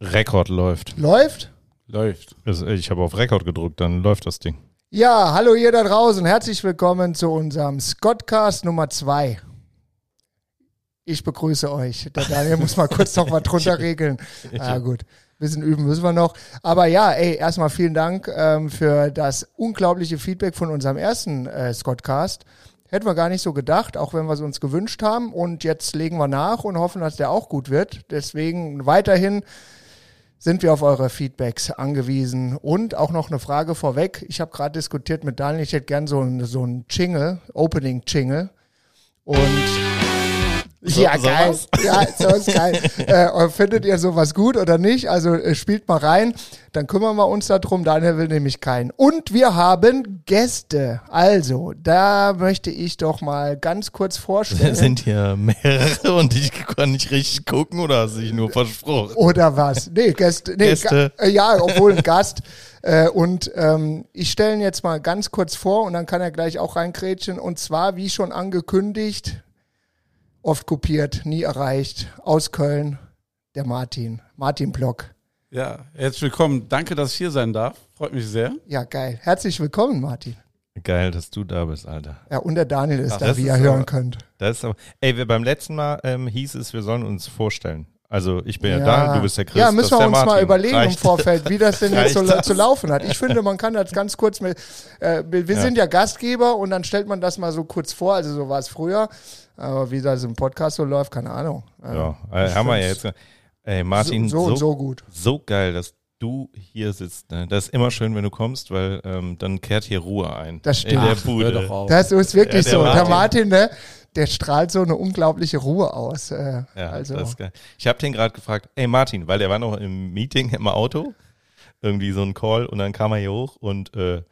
Rekord läuft. Läuft? Läuft. Also, Ich habe auf Rekord gedrückt, dann läuft das Ding. Ja, hallo ihr da draußen. Herzlich willkommen zu unserem Scottcast Nummer 2. Ich begrüße euch. Der Daniel muss mal kurz noch was drunter regeln. Ah, gut. Bisschen üben müssen wir noch. Aber ja, ey, erstmal vielen Dank ähm, für das unglaubliche Feedback von unserem ersten äh, Scottcast. Hätten wir gar nicht so gedacht, auch wenn wir es uns gewünscht haben. Und jetzt legen wir nach und hoffen, dass der auch gut wird. Deswegen weiterhin sind wir auf eure Feedbacks angewiesen. Und auch noch eine Frage vorweg. Ich habe gerade diskutiert mit Daniel, ich hätte gern so ein, so ein Jingle, Opening-Jingle. Und So- ja, geil. sowas? Ja, so ist geil. äh, findet ihr sowas gut oder nicht? Also äh, spielt mal rein, dann kümmern wir uns darum. Daniel will nämlich keinen. Und wir haben Gäste. Also, da möchte ich doch mal ganz kurz vorstellen. Sind hier mehrere und ich kann nicht richtig gucken oder hast du dich nur versprochen? Oder was? Nee, Gäste. Nee, Gäste. Ga äh, ja, obwohl ein Gast. Äh, und ähm, ich stelle ihn jetzt mal ganz kurz vor und dann kann er gleich auch reinkrätschen. Und zwar, wie schon angekündigt, oft kopiert, nie erreicht, aus Köln, der Martin. Martin Block. Ja, herzlich willkommen. Danke, dass ich hier sein darf. Freut mich sehr. Ja, geil. Herzlich willkommen, Martin. Geil, dass du da bist, Alter. Ja, und der Daniel ist Ach, da, das wie ist ihr hören aber- könnt. Das ist aber, ey, wir beim letzten Mal ähm, hieß es, wir sollen uns vorstellen. Also ich bin ja, Ja. da, du bist der Chris. Ja, müssen wir uns Martin. mal überlegen im Reicht? Vorfeld, wie das denn jetzt so, das? zu laufen hat. Ich finde, man kann das ganz kurz mit, äh, wir wir Ja. sind ja Gastgeber und dann stellt man das mal so kurz vor, also so war es früher. Aber wie das im Podcast so läuft, keine Ahnung. Ja, äh, haben wir ja jetzt. Ey, Martin, so, so, so, und so gut. so geil, dass du hier sitzt. Ne? Das ist immer schön, wenn du kommst, weil ähm, dann kehrt hier Ruhe ein. Das In der stimmt. Bude. Auf. Das ist wirklich Ja, der so. Der Martin. Martin, ne, der strahlt so eine unglaubliche Ruhe aus. Äh, Ja, also, das ist geil. Ich habe den gerade gefragt, ey Martin, weil der war noch im Meeting im Auto, irgendwie so ein Call und dann kam er hier hoch und äh,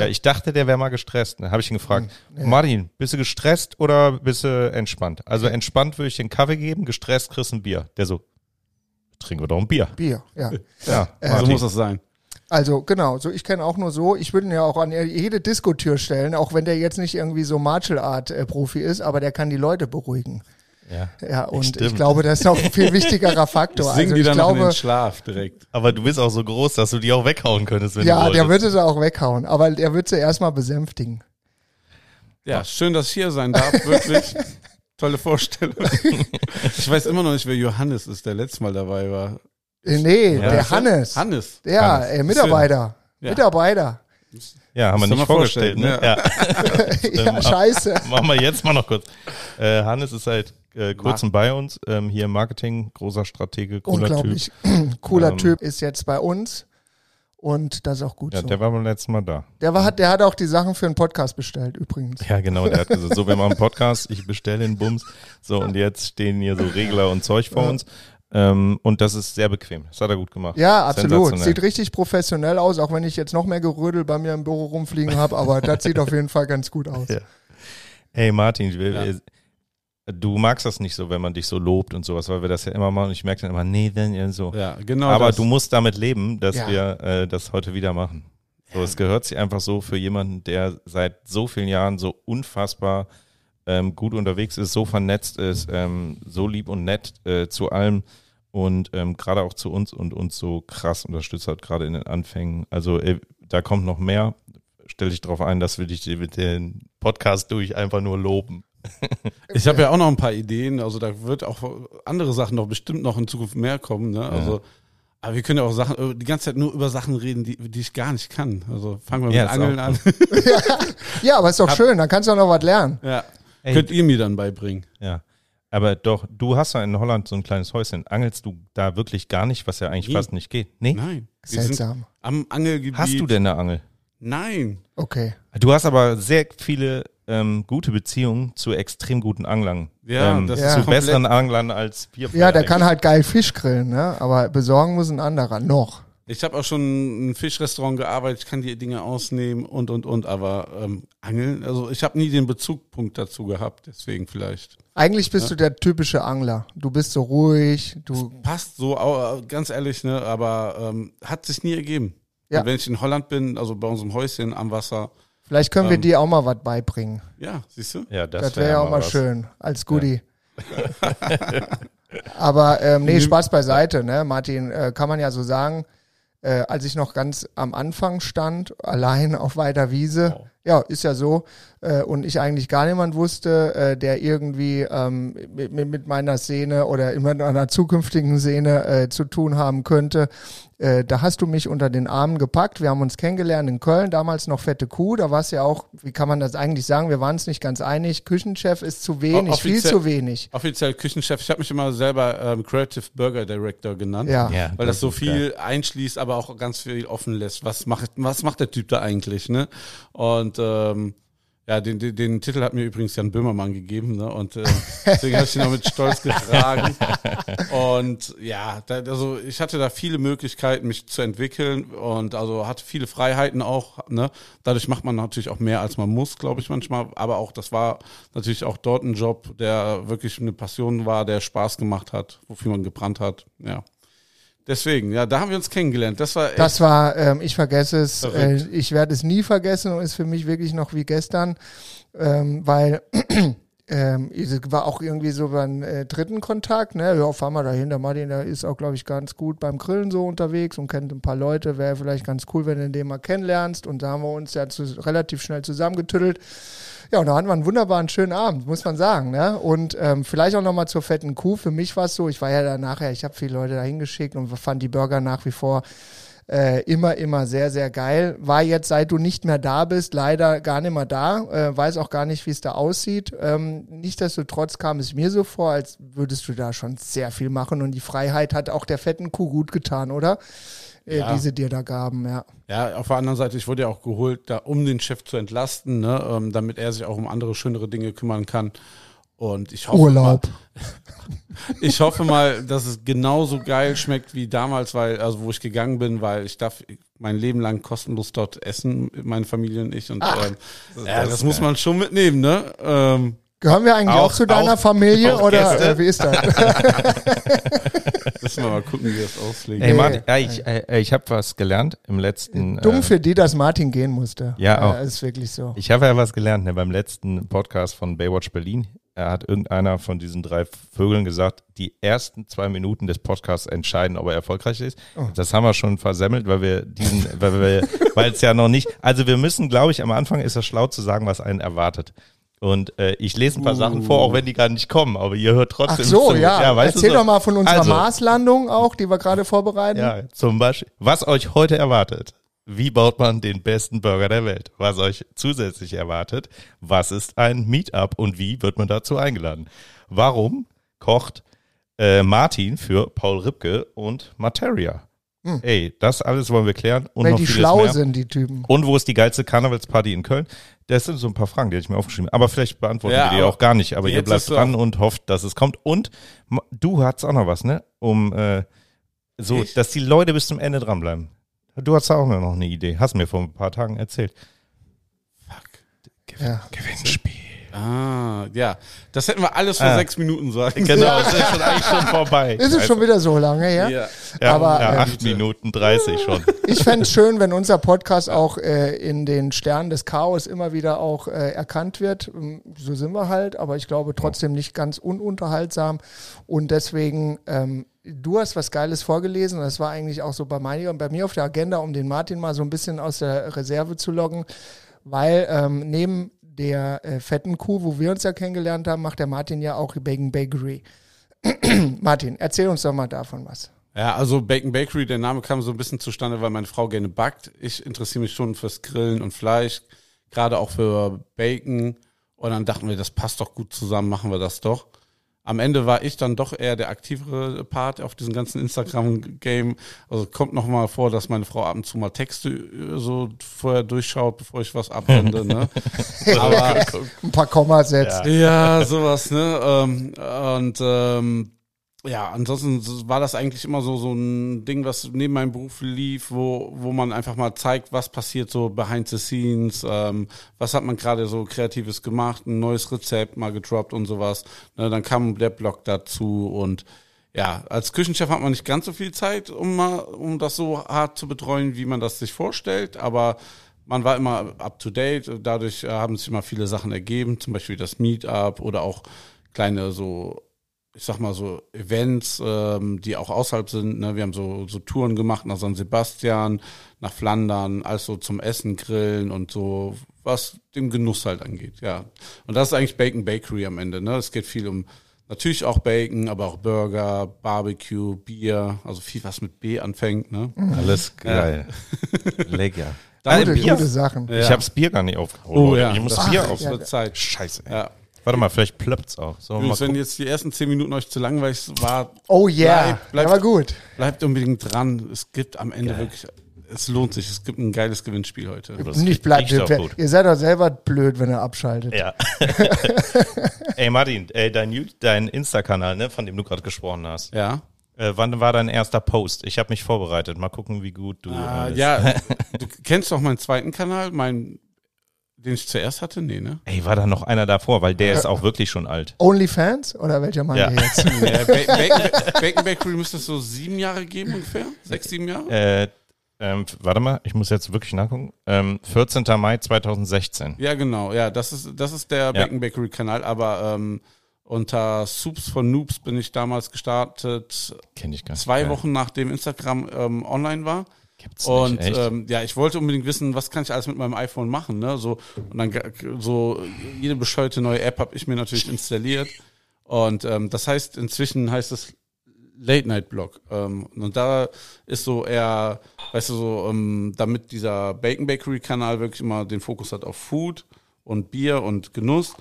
ja. ich dachte, der wäre mal gestresst. Dann habe ich ihn gefragt, Hm, Martin, bist du gestresst oder bist du entspannt? Also entspannt würde ich den Kaffee geben, gestresst kriegst du ein Bier. Der so, trinken wir doch ein Bier. Bier, ja. Ja, so Martin. muss das sein. Also genau, so ich kenne auch nur so. Ich würde ihn ja auch an jede Diskotür stellen, auch wenn der jetzt nicht irgendwie so Martial Art äh, Profi ist, aber der kann die Leute beruhigen. Ja. Ja, und Stimmt. ich glaube, das ist auch ein viel wichtigerer Faktor. Singen Also die ich dann noch in glaube, den Schlaf direkt. Aber du bist auch so groß, dass du die auch weghauen könntest, wenn ja, du der wolltest. würde sie auch weghauen, aber der wird sie erstmal besänftigen. Ja, schön, dass ich hier sein darf. Wirklich. Tolle Vorstellung. ich weiß immer noch nicht, wer Johannes ist, der letztes Mal dabei war. Äh, nee, Ja. der Hannes. Hannes. Ja, Hannes. äh, Mitarbeiter. Ja. Mitarbeiter. Ja, haben wir nicht vorgestellt, ne? Ja. ja, scheiße. Machen wir jetzt mal noch kurz. Äh, Hannes ist seit äh, kurzem bei uns, ähm, hier im Marketing, großer Stratege, cooler Typ. Unglaublich cooler Ähm, Typ ist jetzt bei uns und das ist auch gut Ja, so. der war beim letzten Mal da. Der, war, hat, der hat auch die Sachen für einen Podcast bestellt, übrigens. Ja, genau, der hat gesagt, so, wir machen einen Podcast, ich bestelle den Bums. So, und jetzt stehen hier so Regler und Zeug vor Ja. uns. Ähm, und das ist sehr bequem. Das hat er gut gemacht. Ja, absolut. Sieht richtig professionell aus, auch wenn ich jetzt noch mehr Gerödel bei mir im Büro rumfliegen habe, aber das sieht auf jeden Fall ganz gut aus. Ja. Hey Martin, ich will, Ja. Du magst das nicht so, wenn man dich so lobt und sowas, weil wir das ja immer machen. Und ich merke dann immer, nee, dann ja, so. Ja, genau. Aber das. du musst damit leben, dass Ja. wir äh, das heute wieder machen. So, es gehört sich einfach so für jemanden, der seit so vielen Jahren so unfassbar ähm, gut unterwegs ist, so vernetzt ist, ähm, so lieb und nett äh, zu allem und ähm, gerade auch zu uns und uns so krass unterstützt hat, gerade in den Anfängen. Also äh, da kommt noch mehr. Stell dich darauf ein, dass wir dich mit den Podcast durch einfach nur loben. Ich habe ja auch noch ein paar Ideen. Also da wird auch andere Sachen noch bestimmt noch in Zukunft mehr kommen. Ne? Also, aber wir können ja auch Sachen äh, die ganze Zeit nur über Sachen reden, die, die ich gar nicht kann. Also fangen wir Ja, mit Angeln auch an. Ja, aber ist doch schön, dann kannst du auch noch was lernen. ja. Ey. Könnt ihr mir dann beibringen? Ja. Aber doch, du hast ja in Holland so ein kleines Häuschen. Angelst du da wirklich gar nicht, was ja eigentlich Nie. fast nicht geht? Nee? Nein. Wir Seltsam. am Angelgebiet. Hast du denn eine Angel? Nein. Okay. Du hast aber sehr viele ähm, gute Beziehungen zu extrem guten Anglern. Ja, ähm, das ist zu komplett- besseren Anglern als wir. Ja, der kann halt geil Fisch grillen, ne? aber besorgen muss ein anderer noch. Ich habe auch schon in einem Fischrestaurant gearbeitet, ich kann die Dinge ausnehmen und und und, aber ähm, Angeln, also ich habe nie den Bezugpunkt dazu gehabt, deswegen vielleicht. Eigentlich bist du der typische Angler. Du bist so ruhig, du Passt so, au- ganz ehrlich, ne, aber ähm, hat sich nie ergeben. Ja. Und wenn ich in Holland bin, also bei unserem Häuschen am Wasser, vielleicht können wir Ähm, dir auch mal was beibringen. ja, siehst du? Ja, das, Das, wär wäre ja auch mal was. schön als Goodie. Aber ähm, nee, Spaß beiseite, ne? Martin, äh, kann man ja so sagen, äh, als ich noch ganz am Anfang stand, allein auf weiter Wiese, Wow. ja, ist ja so, äh, und ich eigentlich gar niemand wusste, äh, der irgendwie ähm, mit, mit mit meiner Szene oder immer einer zukünftigen Szene äh, zu tun haben könnte. Äh, da hast du mich unter den Armen gepackt. Wir haben uns kennengelernt in Köln, damals noch fette Kuh. Da war es ja auch, wie kann man das eigentlich sagen? Wir waren uns nicht ganz einig. Küchenchef ist zu wenig, viel zu wenig. Offiziell Küchenchef. Ich habe mich immer selber ähm, Creative Burger Director genannt. Ja. Ja, Weil das, so viel einschließt, aber auch ganz viel offen lässt. Was macht, was macht der Typ da eigentlich, ne? Und ähm, ja, den, den, den Titel hat mir übrigens Jan Böhmermann gegeben, ne? Und äh, deswegen habe ich ihn noch mit Stolz getragen. Und ja, da, also ich hatte da viele Möglichkeiten, mich zu entwickeln und also hatte viele Freiheiten auch, ne? Dadurch macht man natürlich auch mehr, als man muss, glaube ich manchmal. Aber auch, das war natürlich auch dort ein Job, der wirklich eine Passion war, der Spaß gemacht hat, wofür man gebrannt hat, ja. Deswegen, ja, da haben wir uns kennengelernt. Das war echt, Das war, ähm, ich vergesse es, äh, ich werde es nie vergessen und ist für mich wirklich noch wie gestern, ähm, weil ähm, es war auch irgendwie so beim äh, dritten Kontakt, ne, ja, fahren wir dahin, der Martin, der ist auch, glaube ich, ganz gut beim Grillen so unterwegs und kennt ein paar Leute, wäre vielleicht ganz cool, wenn du den mal kennenlernst und da haben wir uns ja zu, relativ schnell zusammengetüttelt. Ja, und da hatten wir einen wunderbaren schönen Abend, muss man sagen. Ne? Und ähm, vielleicht auch nochmal zur fetten Kuh. Für mich war es so, ich war ja da nachher, ich habe viele Leute da hingeschickt und fand die Burger nach wie vor äh, immer, immer sehr, sehr geil. War jetzt, seit du nicht mehr da bist, leider gar nicht mehr da. Äh, weiß auch gar nicht, wie es da aussieht. Ähm, Nichtsdestotrotz kam es mir so vor, als würdest du da schon sehr viel machen. Und die Freiheit hat auch der fetten Kuh gut getan, oder? Äh, Ja. Die sie dir da gaben, ja. Ja, auf der anderen Seite, ich wurde ja auch geholt, da, um den Chef zu entlasten, ne, ähm, damit er sich auch um andere, schönere Dinge kümmern kann. Und ich hoffe Urlaub. Mal, ich hoffe mal, dass es genauso geil schmeckt wie damals, weil, also wo ich gegangen bin, weil ich darf mein Leben lang kostenlos dort essen, meine Familie und ich. Und ähm, ja, das, ist muss man schon mitnehmen, ne? Ähm, Gehören wir eigentlich auch, Auch- zu deiner auch- Familie auch oder äh, wie ist das? müssen wir mal gucken, wie das auslegen. Ey, Nee. Martin, ja, ich, äh, ich habe was gelernt im letzten. Dumm äh, für die, dass Martin gehen musste. Ja, auch. Äh, ist wirklich so. Ich habe ja was gelernt, ne, beim letzten Podcast von Baywatch Berlin. Er hat irgendeiner von diesen drei Vögeln gesagt, die ersten zwei Minuten des Podcasts entscheiden, ob er erfolgreich ist. Oh. Das haben wir schon versemmelt, weil wir diesen, weil wir, weil es ja noch nicht, also wir müssen, glaube ich, am Anfang ist es schlau zu sagen, was einen erwartet. Und äh, ich lese ein paar Sachen vor, auch wenn die gar nicht kommen, aber ihr hört Ach trotzdem. so, zu. ja. du Erzähl so. doch mal von unserer Also, Marslandung auch, die wir gerade vorbereiten. Ja, zum Beispiel, was euch heute erwartet. Wie baut man den besten Burger der Welt? Was euch zusätzlich erwartet? Was ist ein Meetup und wie wird man dazu eingeladen? Warum kocht äh, Martin für Paul Ripke und Materia? Ey, das alles wollen wir klären und Weil noch die vieles schlau mehr. sind, die Typen. Und wo ist die geilste Karnevalsparty in Köln? Das sind so ein paar Fragen, die hätte ich mir aufgeschrieben. Aber vielleicht beantworten Ja, wir die auch gar nicht. Aber ihr bleibt so- dran und hofft, dass es kommt. Und du hast auch noch was, ne? Um äh, so, Ich? dass die Leute bis zum Ende dranbleiben. Du hast auch noch eine Idee. Hast mir vor ein paar Tagen erzählt. Fuck. Ja. Gewinnspiel. Ah, ja. Das hätten wir alles vor Ah. sechs Minuten sagen Genau, es ist schon eigentlich schon vorbei. Ist es schon wieder so lange her? Ja. ja, aber, ja, ähm, acht Minuten 30 schon. Ich fände es schön, wenn unser Podcast auch äh, in den Sternen des Chaos immer wieder auch äh, erkannt wird. Ähm, So sind wir halt, aber ich glaube trotzdem nicht ganz ununterhaltsam. Und deswegen, ähm, du hast was Geiles vorgelesen. Das war eigentlich auch so bei, mir, bei mir auf der Agenda, um den Martin mal so ein bisschen aus der Reserve zu loggen. Weil ähm, neben der äh, fetten Kuh, wo wir uns ja kennengelernt haben, macht der Martin ja auch Bacon Bakery. Martin, erzähl uns doch mal davon was. Ja, also Bacon Bakery, der Name kam so ein bisschen zustande, weil meine Frau gerne backt. Ich interessiere mich schon fürs Grillen und Fleisch, gerade auch für Bacon. Und dann dachten wir, das passt doch gut zusammen, machen wir das doch. Am Ende war ich dann doch eher der aktivere Part auf diesem ganzen Instagram-Game. Also kommt noch mal vor, dass meine Frau ab und zu mal Texte äh, so vorher durchschaut, bevor ich was abwende. Ne? Aber Ein paar Komma setzt. ja, sowas, ne? Ähm, und ähm, ja, ansonsten war das eigentlich immer so so ein Ding, was neben meinem Beruf lief, wo wo man einfach mal zeigt, was passiert so behind the scenes, ähm, was hat man gerade so kreatives gemacht, ein neues Rezept mal gedroppt und sowas. Ne, dann kam der Blog dazu und ja, als Küchenchef hat man nicht ganz so viel Zeit, um mal, um das so hart zu betreuen, wie man das sich vorstellt, aber man war immer up to date. Dadurch äh, haben sich immer viele Sachen ergeben, zum Beispiel das Meetup oder auch kleine so ich sag mal so Events, ähm, die auch außerhalb sind. Ne? Wir haben so, so Touren gemacht nach San Sebastian, nach Flandern, also zum Essen, Grillen und so, was dem Genuss halt angeht. Ja. Und das ist eigentlich Bacon Bakery am Ende. Ne? Es geht viel um natürlich auch Bacon, aber auch Burger, Barbecue, Bier, also viel was mit B anfängt. Ne? Alles geil. Lecker. Dann Gute, Bier. gute Sachen. Ich habe das Bier gar nicht aufgeholt. Oh ja, Ich muss das- Bier auf. ja. Zeit. Scheiße. Ey. Ja. Warte mal, vielleicht plöppt's auch. So, mal Übrigens, wenn jetzt die ersten zehn Minuten euch zu langweilig war, Oh yeah, Bleib- bleib- der war gut. bleibt unbedingt dran. Es gibt am Ende wirklich, es lohnt sich. Es gibt ein geiles Gewinnspiel heute. Das Nicht bleibt. Ihr seid doch selber blöd, wenn ihr abschaltet. Ja. Ey Martin, ey, dein, dein Insta-Kanal, ne, von dem du gerade gesprochen hast. Ja. Äh, wann war dein erster Post? Ich habe mich vorbereitet. Mal gucken, wie gut du. Ah, ja, du kennst doch meinen zweiten Kanal, mein, den ich zuerst hatte? Nee, ne? Ey, war da noch einer davor, weil der ist auch wirklich schon alt. Onlyfans oder welcher Mann Ja. jetzt? Äh, Ba- Bacon, Bacon Bakery müsste es so sieben Jahre geben ungefähr? Sechs, sieben Jahre? Äh, ähm, warte mal, ich muss jetzt wirklich nachgucken. Ähm, 14. Mai 2016. Ja, genau. Ja, das ist, das ist der Bacon Bakery Kanal, aber ähm, unter Soups von Noobs bin ich damals gestartet, Kenne ich gar nicht. zwei Geil. Wochen nachdem Instagram ähm, online war. Gibt's Und nicht, ähm, ja, ich wollte unbedingt wissen, was kann ich alles mit meinem iPhone machen, ne? So und dann so jede bescheuerte neue App habe ich mir natürlich installiert. Und ähm, das heißt inzwischen heißt es Late Night Blog. Ähm, und da ist so eher, weißt du so, ähm, damit dieser Bacon Bakery Kanal wirklich immer den Fokus hat auf Food und Bier und Genuss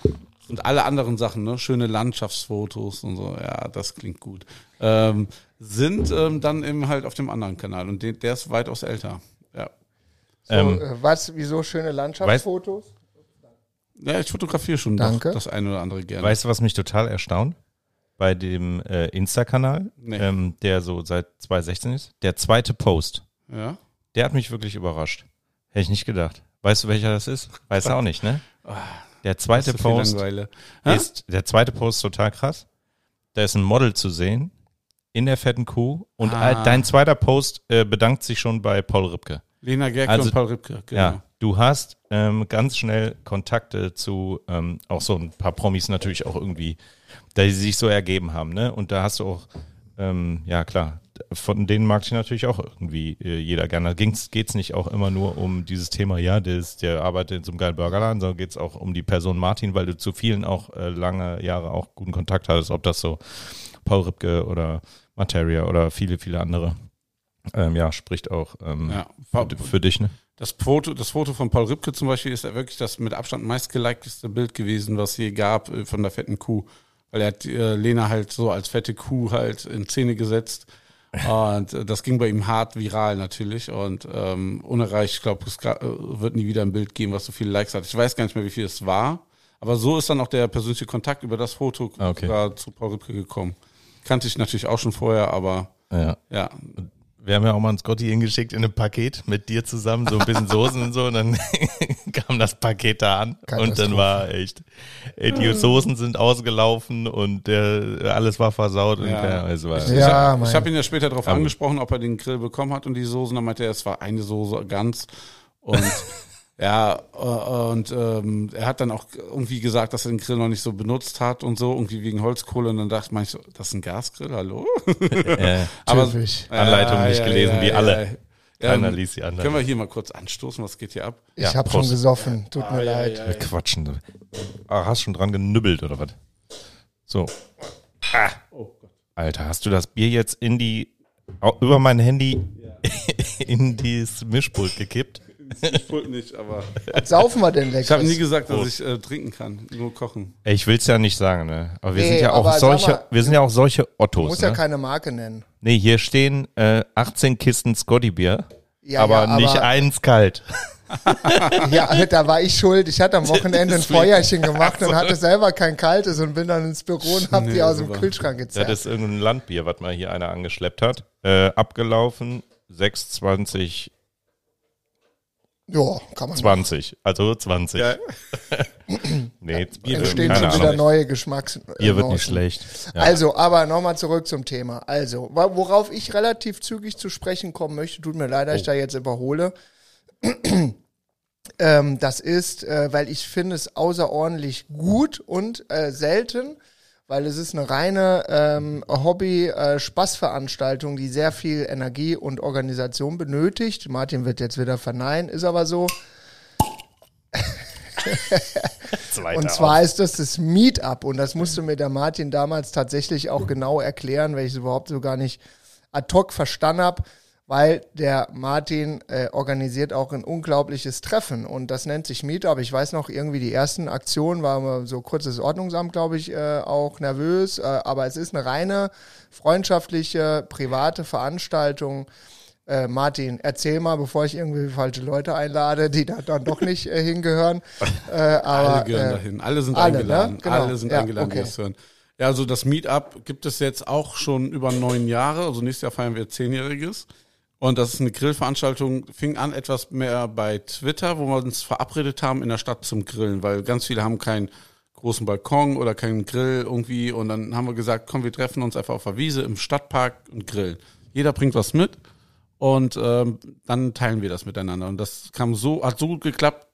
und alle anderen Sachen, ne, schöne Landschaftsfotos und so, ja, das klingt gut. Ähm, sind ähm, dann eben halt auf dem anderen Kanal und den, der ist weitaus älter. Ja. So, Ähm, äh, was, wieso schöne Landschaftsfotos? Ja, ich fotografiere schon Danke. Doch das eine oder andere gerne. Weißt du, was mich total erstaunt? Bei dem äh, Insta-Kanal, Nee. ähm, der so seit 2016 ist, der zweite Post, ja. der hat mich wirklich überrascht. Hätte ich nicht gedacht. Weißt du, welcher das ist? Weißt du auch nicht, ne? Der zweite Post ist, der zweite Post total krass. Da ist ein Model zu sehen in der fetten Kuh und Ah. dein zweiter Post äh, bedankt sich schon bei Paul Ripke. Lena Gerke Also- und Paul Ripke, genau. Ja, du hast ähm, ganz schnell Kontakte zu ähm, auch so ein paar Promis natürlich auch irgendwie, da die sich so ergeben haben, ne? Und da hast du auch, ähm, ja klar, von denen mag ich natürlich auch irgendwie äh, jeder gerne. Da ging's, geht's nicht auch immer nur um dieses Thema, ja, der, ist, der arbeitet in so einem geilen Burgerladen, sondern geht's auch um die Person Martin, weil du zu vielen auch äh, lange Jahre auch guten Kontakt hattest, ob das so Paul Ripke oder Materia oder viele, viele andere. Ähm, ja, spricht auch ähm, Ja. für, für dich, ne? Das Foto, das Foto von Paul Ripke zum Beispiel ist ja wirklich das mit Abstand meistgelikedeste Bild gewesen, was es je gab äh, von der fetten Kuh. Weil er hat äh, Lena halt so als fette Kuh halt in Szene gesetzt. Und äh, das ging bei ihm hart viral natürlich. Und ähm, unerreicht, ich glaube, es äh, wird nie wieder ein Bild geben, was so viele Likes hat. Ich weiß gar nicht mehr, wie viel es war. Aber so ist dann auch der persönliche Kontakt über das Foto Ah, okay. zu Paul Ripke gekommen. Kannte ich natürlich auch schon vorher, aber Ja. ja, Wir haben ja auch mal einen Scotty hingeschickt in einem Paket mit dir zusammen, so ein bisschen Soßen und so. Und dann kam das Paket da an. Und dann war echt, ey, die Soßen sind ausgelaufen und der, alles war versaut. Und Ja. ja. es war, Ja, ich habe mein- ich hab ihn ja später darauf angesprochen, ob er den Grill bekommen hat und die Soßen. Dann meinte er, es war eine Soße ganz. Und ja, äh, und ähm, er hat dann auch irgendwie gesagt, dass er den Grill noch nicht so benutzt hat und so, irgendwie wegen Holzkohle. Und dann dachte man, ich so, das ist ein Gasgrill, hallo? äh, Aber Typisch. Anleitung nicht gelesen, wie alle. Ja, Keiner ähm, liest die Können Anleitung. wir hier mal kurz anstoßen, was geht hier ab? Ich Ja, habe schon gesoffen, tut mir leid. Wir quatschen. Ah, hast schon dran genübbelt oder was? So. Ah. Alter, hast du das Bier jetzt in die, über mein Handy in dieses Mischpult gekippt? Ich wollte nicht, aber Was saufen wir denn ich habe nie gesagt, dass Prost. ich äh, trinken kann, nur kochen. Ey, Ich will's ja nicht sagen, ne? Aber wir Nee, sind ja auch solche, mal, wir sind ja auch solche Du Ottos, musst ne? ja keine Marke nennen. Nee, hier stehen äh, 18 Kisten Scotty Bier, Ja, aber ja, nicht aber- eins kalt. Ja, da war ich schuld. Ich hatte am Wochenende ein Feuerchen gemacht und hatte selber kein kaltes und bin dann ins Büro und hab Nee, die aus dem super. Kühlschrank Ja, gezerrt. das ist irgendein Landbier, was mal hier einer angeschleppt hat. Äh, abgelaufen 620 Ja, kann man. 20, also 20. nee, Bier, Entstehen schon wieder Ahnung. neue Geschmacks. Bier wird Nuancen. nicht schlecht. Ja. Also, aber nochmal zurück zum Thema. Also, worauf ich relativ zügig zu sprechen kommen möchte, tut mir leid, dass Oh. ich da jetzt überhole. ähm, das ist, äh, weil ich finde es außerordentlich gut und äh, selten. Weil es ist eine reine ähm, Hobby-Spaßveranstaltung, die sehr viel Energie und Organisation benötigt. Martin wird jetzt wieder verneinen, ist aber so. und zwar ist das das Meetup und das musste mir der Martin damals tatsächlich auch genau erklären, weil ich es überhaupt so gar nicht ad hoc verstanden habe weil der Martin äh, organisiert auch ein unglaubliches Treffen und das nennt sich Meetup. Ich weiß noch, irgendwie die ersten Aktionen waren so kurzes Ordnungsamt, glaube ich, äh, auch nervös, äh, aber es ist eine reine freundschaftliche, private Veranstaltung. Äh, Martin, erzähl mal, bevor ich irgendwie falsche Leute einlade, die da dann doch nicht äh, hingehören. Äh, aber, alle gehören dahin. Alle sind alle, ne? eingeladen. Ne? Genau. Alle sind ja, eingeladen, okay. die das hören. Ja, also das Meetup gibt es jetzt auch schon über neun Jahre. Also nächstes Jahr feiern wir zehnjähriges. Und das ist eine Grillveranstaltung, fing an etwas mehr bei Twitter, wo wir uns verabredet haben in der Stadt zum Grillen, weil ganz viele haben keinen großen Balkon oder keinen Grill irgendwie. Und dann haben wir gesagt, komm, wir treffen uns einfach auf der Wiese im Stadtpark und grillen. Jeder bringt was mit und ähm, dann teilen wir das miteinander. Und das kam so, hat so gut geklappt,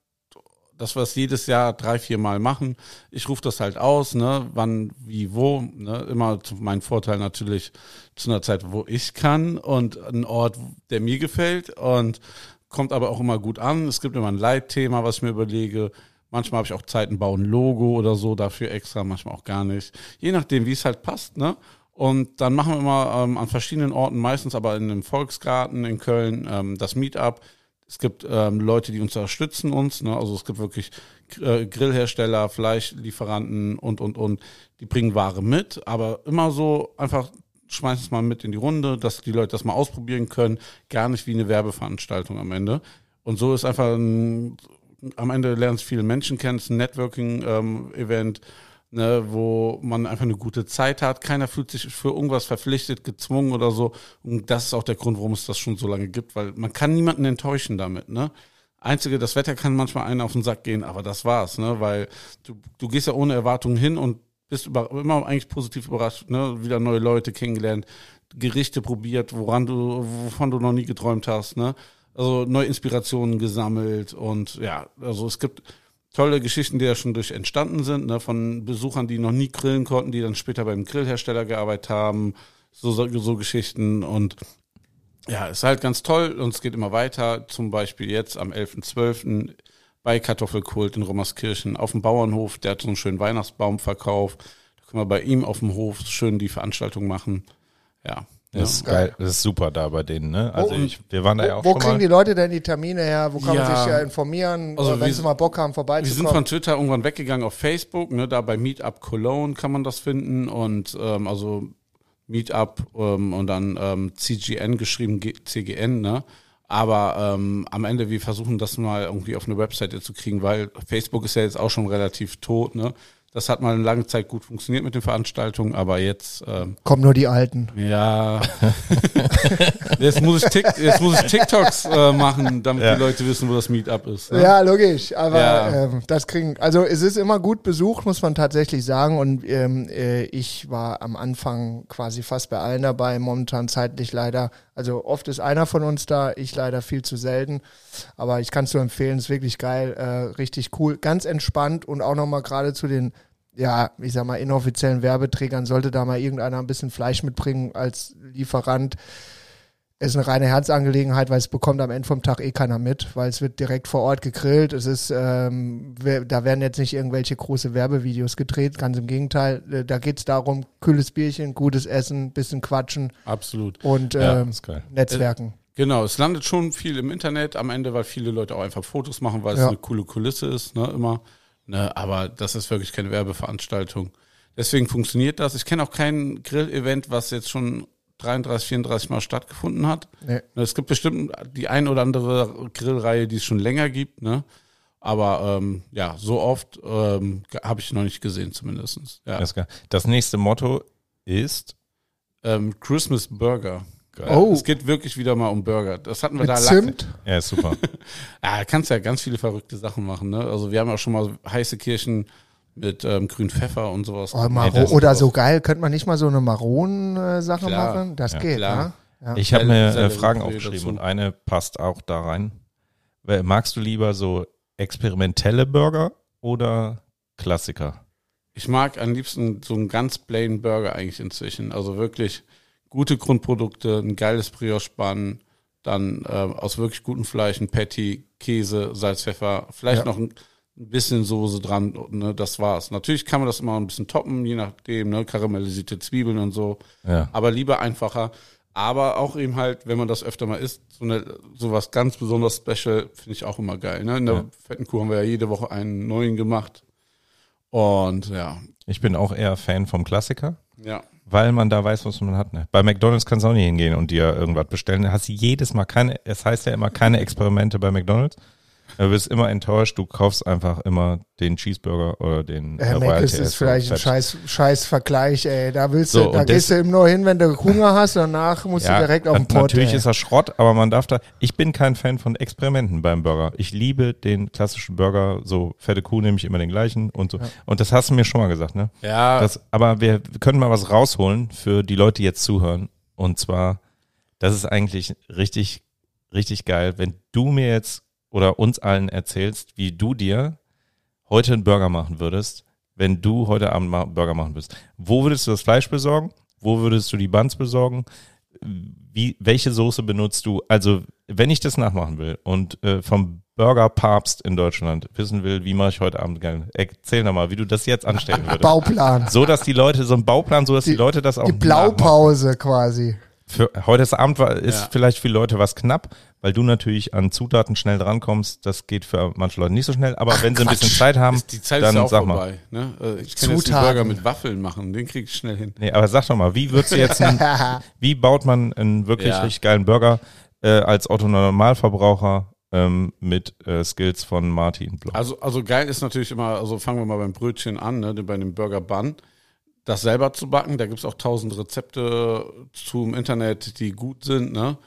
dass wir es jedes Jahr drei, vier Mal machen. Ich rufe das halt aus, ne, wann, wie, wo, ne, immer zu meinem Vorteil natürlich zu einer Zeit, wo ich kann und ein Ort, der mir gefällt und kommt aber auch immer gut an. Es gibt immer ein Leitthema, was ich mir überlege. Manchmal habe ich auch Zeit, ein bauen Logo oder so dafür extra, manchmal auch gar nicht. Je nachdem, wie es halt passt, ne? Und dann machen wir immer ähm, an verschiedenen Orten, meistens aber in einem Volksgarten in Köln, ähm, das Meetup es gibt ähm, Leute, die uns unterstützen uns. Ne? Also es gibt wirklich äh, Grillhersteller, Fleischlieferanten und, und, und. Die bringen Ware mit, aber immer so einfach schmeißen es mal mit in die Runde, dass die Leute das mal ausprobieren können. Gar nicht wie eine Werbeveranstaltung am Ende. Und so ist einfach ein, am Ende lernen es viele Menschen kennen. Es ist ein Networking-Event. Ähm, ne, wo man einfach eine gute Zeit hat. Keiner fühlt sich für irgendwas verpflichtet, gezwungen oder so. Und das ist auch der Grund, warum es das schon so lange gibt, weil man kann niemanden enttäuschen damit, ne? Einzige, das Wetter kann manchmal einen auf den Sack gehen, aber das war's, ne? Weil du, du gehst ja ohne Erwartungen hin und bist über, immer eigentlich positiv überrascht, ne? Wieder neue Leute kennengelernt, Gerichte probiert, woran du, wovon du noch nie geträumt hast, ne? Also neue Inspirationen gesammelt und ja, also es gibt tolle Geschichten, die ja schon durch entstanden sind, ne, von Besuchern, die noch nie grillen konnten, die dann später beim Grillhersteller gearbeitet haben, so, so, so Geschichten und ja, ist halt ganz toll und es geht immer weiter. Zum Beispiel jetzt am 11.12. bei Kartoffelkult in Rommerskirchen auf dem Bauernhof. Der hat so einen schönen Weihnachtsbaum verkauft. Da können wir bei ihm auf dem Hof schön die Veranstaltung machen. Ja, das ist geil. Das ist super da bei denen, ne? Also wo, ich, wir waren da wo, ja auch Wo schon kriegen mal. die Leute denn die Termine her? Wo kann Ja. man sich ja informieren, Also wenn wir- sie mal Bock haben, Wir vorbeizukommen? sind von Twitter irgendwann weggegangen auf Facebook, ne, da bei Meetup Cologne kann man das finden und ähm, also Meetup ähm, und dann ähm, CGN geschrieben, G CGN, ne? Aber ähm, am Ende, wir versuchen das mal irgendwie auf eine Webseite zu kriegen, weil Facebook ist ja jetzt auch schon relativ tot, ne? Das hat mal eine lange Zeit gut funktioniert mit den Veranstaltungen, aber jetzt ähm, Kommen nur die Alten. ja. jetzt, muss ich Tik jetzt muss ich TikToks äh, machen, damit Ja. die Leute wissen, wo das Meetup ist. Ne? Ja, logisch. Aber Ja. ähm, das kriegen, also es ist immer gut besucht, muss man tatsächlich sagen. Und ähm, äh, ich war am Anfang quasi fast bei allen dabei, momentan zeitlich leider. Also oft ist einer von uns da, ich leider viel zu selten. Aber ich kann es nur empfehlen, ist wirklich geil, äh, richtig cool, ganz entspannt und auch nochmal gerade zu den ja, ich sag mal, inoffiziellen Werbeträgern sollte da mal irgendeiner ein bisschen Fleisch mitbringen als Lieferant. Ist eine reine Herzangelegenheit, weil es bekommt am Ende vom Tag eh keiner mit, weil es wird direkt vor Ort gegrillt. Es ist, ähm, da werden jetzt nicht irgendwelche große Werbevideos gedreht, ganz im Gegenteil. Äh, Da geht es darum, kühles Bierchen, gutes Essen, bisschen quatschen Absolut. und Ja, ähm. Netzwerken. Genau, es landet schon viel im Internet am Ende, weil viele Leute auch einfach Fotos machen, weil es Ja. eine coole Kulisse ist, ne, immer. Ne, aber das ist wirklich keine Werbeveranstaltung. Deswegen funktioniert das. Ich kenne auch kein Grill-Event, was jetzt schon 33, 34 Mal stattgefunden hat. Nee. Ne, Es gibt bestimmt die ein oder andere Grillreihe, die es schon länger gibt, ne? Aber ähm, ja, so oft ähm, habe ich noch nicht gesehen, zumindest. Ja. Das, nächste Motto ist Ähm, Christmas Burger. Geil. Oh. Es geht wirklich wieder mal um Burger. Das hatten wir Mit da lang- Zimt. Ja, ist super. Ja, kannst ja ganz viele verrückte Sachen machen. Ne? Also wir haben auch schon mal heiße Kirchen mit ähm, grünen Pfeffer und sowas. Oh, Maro das- oder so geil, könnte man nicht mal so eine Maronen-Sache machen? Das Ja, geht, ne? Ja. Ich habe mir äh, Fragen aufgeschrieben dazu. und eine passt auch da rein. Magst du lieber so experimentelle Burger oder Klassiker? ich mag am liebsten so einen ganz plain Burger eigentlich inzwischen. Also wirklich gute Grundprodukte, ein geiles Brioche-Bun, dann äh, aus wirklich gutem Fleisch ein Patty, Käse, Salz, Pfeffer, vielleicht Ja. noch ein bisschen Soße dran, ne, das war's. Natürlich kann man das immer ein bisschen toppen, je nachdem, ne, karamellisierte Zwiebeln und so. Ja. Aber lieber einfacher. Aber auch eben halt, wenn man das öfter mal isst, so, eine, so was ganz besonders special, finde ich auch immer geil. Ne? In der Ja. fetten Kuh haben wir ja jede Woche einen neuen gemacht. Und ja, Ich bin auch eher Fan vom Klassiker, ja. weil man da weiß, was man hat. Ne? Bei McDonalds kannst du auch nicht hingehen und dir irgendwas bestellen. Da hast du jedes Mal keine, es heißt ja immer keine Experimente bei McDonalds. Du bist immer enttäuscht, du kaufst einfach immer den Cheeseburger oder den Herr äh, Royal ist TS vielleicht ein scheiß, scheiß Vergleich, ey. Da willst So, du, da gehst du eben nur hin, wenn du Hunger hast und danach musst du direkt auf den Pott. Natürlich ey. ist das Schrott, aber man darf da. Ich bin kein Fan von Experimenten beim Burger. Ich liebe den klassischen Burger, so fette Kuh nehme ich immer den gleichen und so. Und das hast du mir schon mal gesagt, ne? Ja, Das, aber wir können mal was rausholen für die Leute, die jetzt zuhören. Und zwar, das ist eigentlich richtig, richtig geil, wenn du mir jetzt oder uns allen erzählst, wie du dir heute einen Burger machen würdest, wenn du heute Abend mal Burger machen würdest. Wo würdest du das Fleisch besorgen? Wo würdest du die Buns besorgen? Wie, welche Soße benutzt du? Also, wenn ich das nachmachen will und äh, vom Burger Papst in Deutschland wissen will, wie mache ich heute Abend geil? Erzähl doch mal, wie du das jetzt anstellen würdest. Bauplan. So, dass die Leute, so ein Bauplan, so dass die, Die- Leute das auch Die nachmachen. Blaupause quasi. Für heute ist Abend war, ist Ja. vielleicht für Leute was knapp, weil du natürlich an Zutaten schnell drankommst. Das geht für manche Leute nicht so schnell. Aber wenn sie ein bisschen Zeit haben, ist die Zeit dann ist ja auch sag mal. vorbei. Ne? Äh, Ich kann jetzt Zutaten. einen Burger mit Waffeln machen, den krieg ich schnell hin. Nee, aber sag doch mal, wie wird's jetzt, ein, wie baut man einen wirklich Ja. richtig geilen Burger äh, als Otto Normalverbraucher ähm, mit äh, Skills von Martin Bloch? Also, also geil ist natürlich immer, also fangen wir mal beim Brötchen an, ne, bei dem Burger Bun. Das selber zu backen, da gibt's auch tausend Rezepte zum Internet, die gut sind, ne?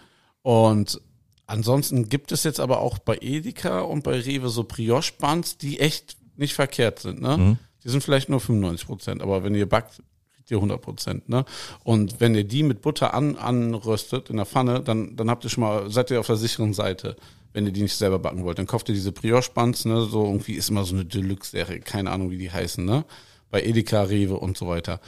Und ansonsten gibt es jetzt aber auch bei Edeka und bei Rewe so Brioche-Buns, die echt nicht verkehrt sind, ne? Die sind vielleicht nur 95 Prozent, aber wenn ihr backt, kriegt ihr 100 Prozent, ne? Und wenn ihr die mit Butter an, anröstet in der Pfanne, dann, dann habt ihr schon mal, seid ihr auf der sicheren Seite, wenn ihr die nicht selber backen wollt. Dann kauft ihr diese Brioche-Buns, ne? So irgendwie ist immer so eine Deluxe-Serie, keine Ahnung, wie die heißen, ne? Bei Edeka, Rewe und so weiter.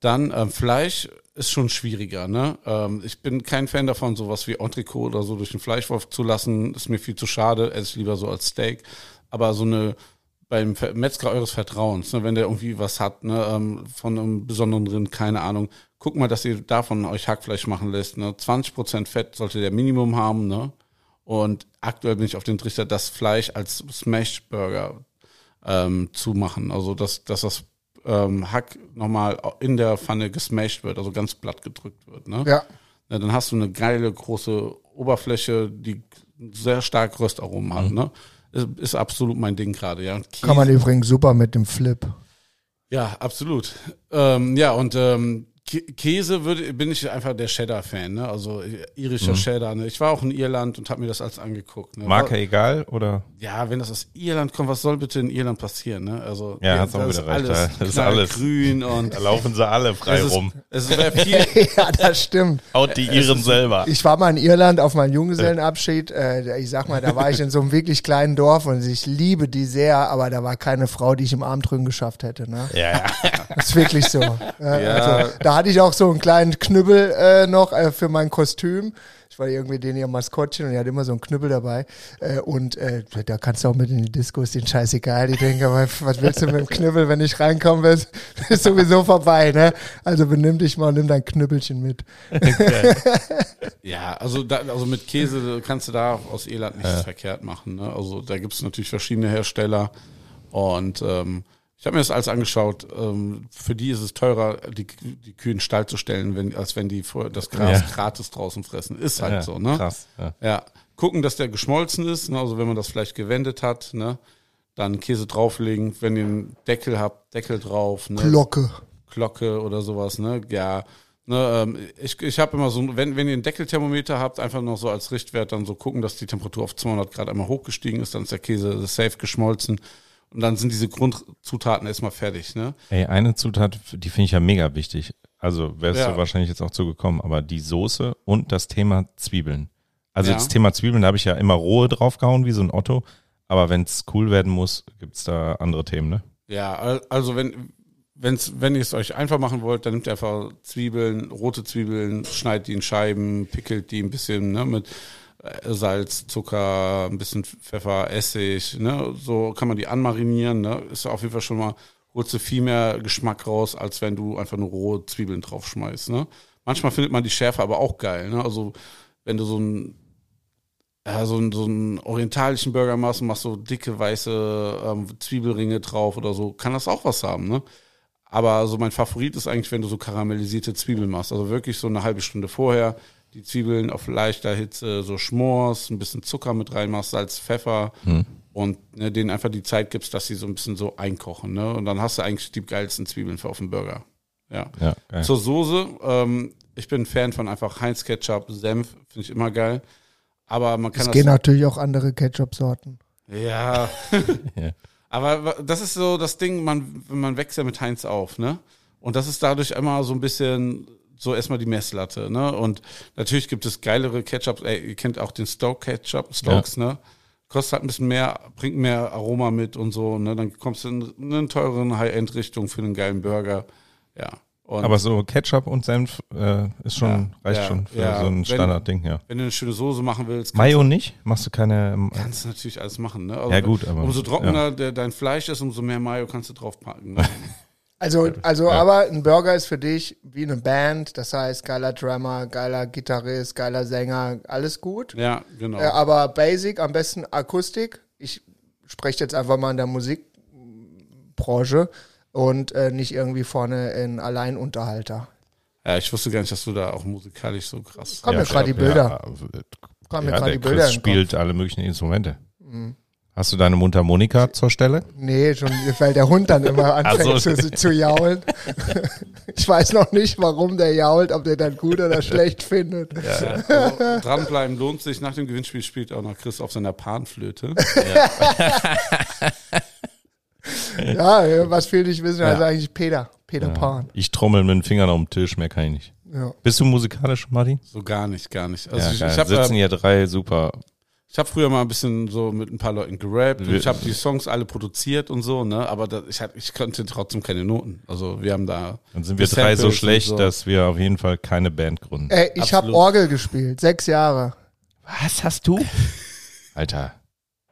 Dann ähm, Fleisch ist schon schwieriger. Ne? Ähm, ich bin kein Fan davon, sowas wie Entrecot oder so durch den Fleischwolf zu lassen. Ist mir viel zu schade. Esse ich lieber so als Steak. Aber so eine beim Metzger eures Vertrauens, ne, wenn der irgendwie was hat, ne, ähm, von einem besonderen Rind, keine Ahnung, guck mal, dass ihr davon euch Hackfleisch machen lässt. Ne? 20% Fett sollte der Minimum haben. Ne? Und aktuell bin ich auf den Trichter, das Fleisch als Smash Burger ähm, zu machen. Also dass, dass das ähm, Hack nochmal in der Pfanne gesmashed wird, also ganz platt gedrückt wird. Ne? Ja. Ja, dann hast du eine geile große Oberfläche, die sehr stark Röstaromen hat. Ne? Ist, ist absolut mein Ding gerade. Ja. Kann man übrigens super mit dem Flip. ja, absolut. Ähm, ja, und ähm, Käse würde, bin ich einfach der Cheddar-Fan, ne? Also äh, irischer Cheddar. Ne? Ich war auch in Irland und habe mir das alles angeguckt. Ne? Marke egal oder? Ja, wenn das aus Irland kommt, was soll bitte in Irland passieren? Ne? Also Ja, hast auch das wieder recht, Alles ja. Das ist alles- grün und Da laufen sie alle frei es ist, rum. es wäre viel. ja, das stimmt. Haut die Iren selber. Ich war mal in Irland auf meinen Junggesellenabschied. Äh, ich sag mal, da war ich in so einem wirklich kleinen Dorf und ich liebe die sehr, aber da war keine Frau, die ich im Arm drücken geschafft hätte. Ne? Ja, ja. Das ist wirklich so. Äh, Ja. also, da hatte ich auch so einen kleinen Knüppel äh, noch äh, für mein Kostüm. Ich war irgendwie den ihr Maskottchen und er hat immer so einen Knüppel dabei. Äh, und äh, da kannst du auch mit in die Disco, ist denen scheißegal. Die denken, aber was willst du mit dem Knüppel, wenn ich reinkomme, ist, ist sowieso vorbei. Ne? Also benimm dich mal und nimm dein Knüppelchen mit. Ja, also, da, also mit Käse kannst du da aus Irland nichts verkehrt machen. Ne? Also da gibt es natürlich verschiedene Hersteller und ähm, ich habe mir das alles angeschaut. Ähm, für die ist es teurer, die, die Kühe in den Stall zu stellen, wenn, als wenn die das Gras Ja. gratis draußen fressen. Ist halt ja, so, ne? Krass. Ja. Ja, gucken, dass der geschmolzen ist. Ne? Also wenn man das vielleicht gewendet hat, ne? dann Käse drauflegen. Wenn ihr einen Deckel habt, Deckel drauf. Ne? Glocke. Glocke oder sowas, ne? Ja. Ne, ähm, ich ich habe immer so, wenn, wenn ihr einen Deckelthermometer habt, einfach noch so als Richtwert dann so gucken, dass die Temperatur auf 200 Grad einmal hochgestiegen ist, dann ist der Käse safe geschmolzen und dann sind diese Grundzutaten erstmal fertig, ne? Ey, eine Zutat, die finde ich ja mega wichtig. Also wärst Ja. du wahrscheinlich jetzt auch zugekommen, aber die Soße und das Thema Zwiebeln. Also Ja. das Thema Zwiebeln, da habe ich ja immer rohe draufgehauen, wie so ein Otto. Aber wenn es cool werden muss, gibt's da andere Themen, ne? Ja, al- also wenn, wenn's, wenn ihr es euch einfach machen wollt, dann nehmt ihr einfach Zwiebeln, rote Zwiebeln, schneidet die in Scheiben, pickelt die ein bisschen ne, mit Salz, Zucker, ein bisschen Pfeffer, Essig. Ne, so kann man die anmarinieren. Ne, ist auf jeden Fall schon mal holst du viel mehr Geschmack raus, als wenn du einfach nur rohe Zwiebeln draufschmeißt. Ne? Manchmal findet man die Schärfe aber auch geil. Ne? Also wenn du so ein ja, so, einen, so einen orientalischen Burger machst und machst so dicke weiße ähm, Zwiebelringe drauf oder so, kann das auch was haben, ne? Aber so mein Favorit ist eigentlich, wenn du so karamellisierte Zwiebeln machst. Also wirklich so eine halbe Stunde vorher die Zwiebeln auf leichter Hitze so schmorst, ein bisschen Zucker mit reinmachst, Salz, Pfeffer Hm. und ne, denen einfach die Zeit gibst, dass sie so ein bisschen so einkochen. Ne? Und dann hast du eigentlich die geilsten Zwiebeln für auf dem Burger. Ja. Ja, geil. Zur Soße, ähm, ich bin ein Fan von einfach Heinz Ketchup, Senf, finde ich immer geil. Aber man kann Es das. gehen natürlich auch andere Ketchup-Sorten. Ja. Aber das ist so das Ding, man, man wächst ja mit Heinz auf, ne? Und das ist dadurch immer so ein bisschen so erstmal die Messlatte, ne? Und natürlich gibt es geilere Ketchups, ey, ihr kennt auch den Stoke Ketchup, Stokes, ne? Kostet halt ein bisschen mehr, bringt mehr Aroma mit und so, ne? Dann kommst du in eine teuren High-End-Richtung für einen geilen Burger. Ja. Und Aber so Ketchup und Senf äh, ist schon, Ja, reicht ja, schon für ja. so ein Standardding, ja. wenn du eine schöne Soße machen willst, Mayo nicht? Machst du keine. ähm, kannst du natürlich alles machen, ne? Also Ja, gut, aber- Umso trockener der, dein Fleisch ist, umso mehr Mayo kannst du draufpacken. Ne? Also, also Ja. aber ein Burger ist für dich wie eine Band, das heißt geiler Drummer, geiler Gitarrist, geiler Sänger, alles gut. ja, genau. Äh, aber Basic, am besten Akustik. Ich spreche jetzt einfach mal in der Musikbranche und äh, nicht irgendwie vorne in Alleinunterhalter. Ja, ich wusste gar nicht, dass du da auch musikalisch so krass. Kommen mir ich gerade die Bilder. Ja, Kommen mir ja, gerade der die Bilder Chris spielt alle möglichen Instrumente. Mhm. Hast du deine Mundharmonika zur Stelle? Nee, schon, weil der Hund dann immer anfängt so. zu, zu jaulen. ich weiß noch nicht, warum der jault, ob der dann gut oder schlecht findet. Also, dranbleiben lohnt sich. Nach dem Gewinnspiel spielt auch noch Chris auf seiner Panflöte. Ja, was viel nicht wissen, also Ja. eigentlich Peter. Peter Pan. Ich trommel mit den Fingern auf dem Tisch, mehr kann ich nicht. Ja. Bist du musikalisch, Martin? So gar nicht, gar nicht. Also ja, ich, ich habe sitzen äh, hier drei super. Ich hab früher mal ein bisschen so mit ein paar Leuten gerappt ich habe die Songs alle produziert und so, ne? Aber das, ich, hab, ich konnte trotzdem keine Noten. Also wir haben da. Dann sind wir drei so schlecht, so. dass wir auf jeden Fall keine Band gründen. Ey, ich habe. Orgel gespielt, sechs Jahre. Was hast du? Alter.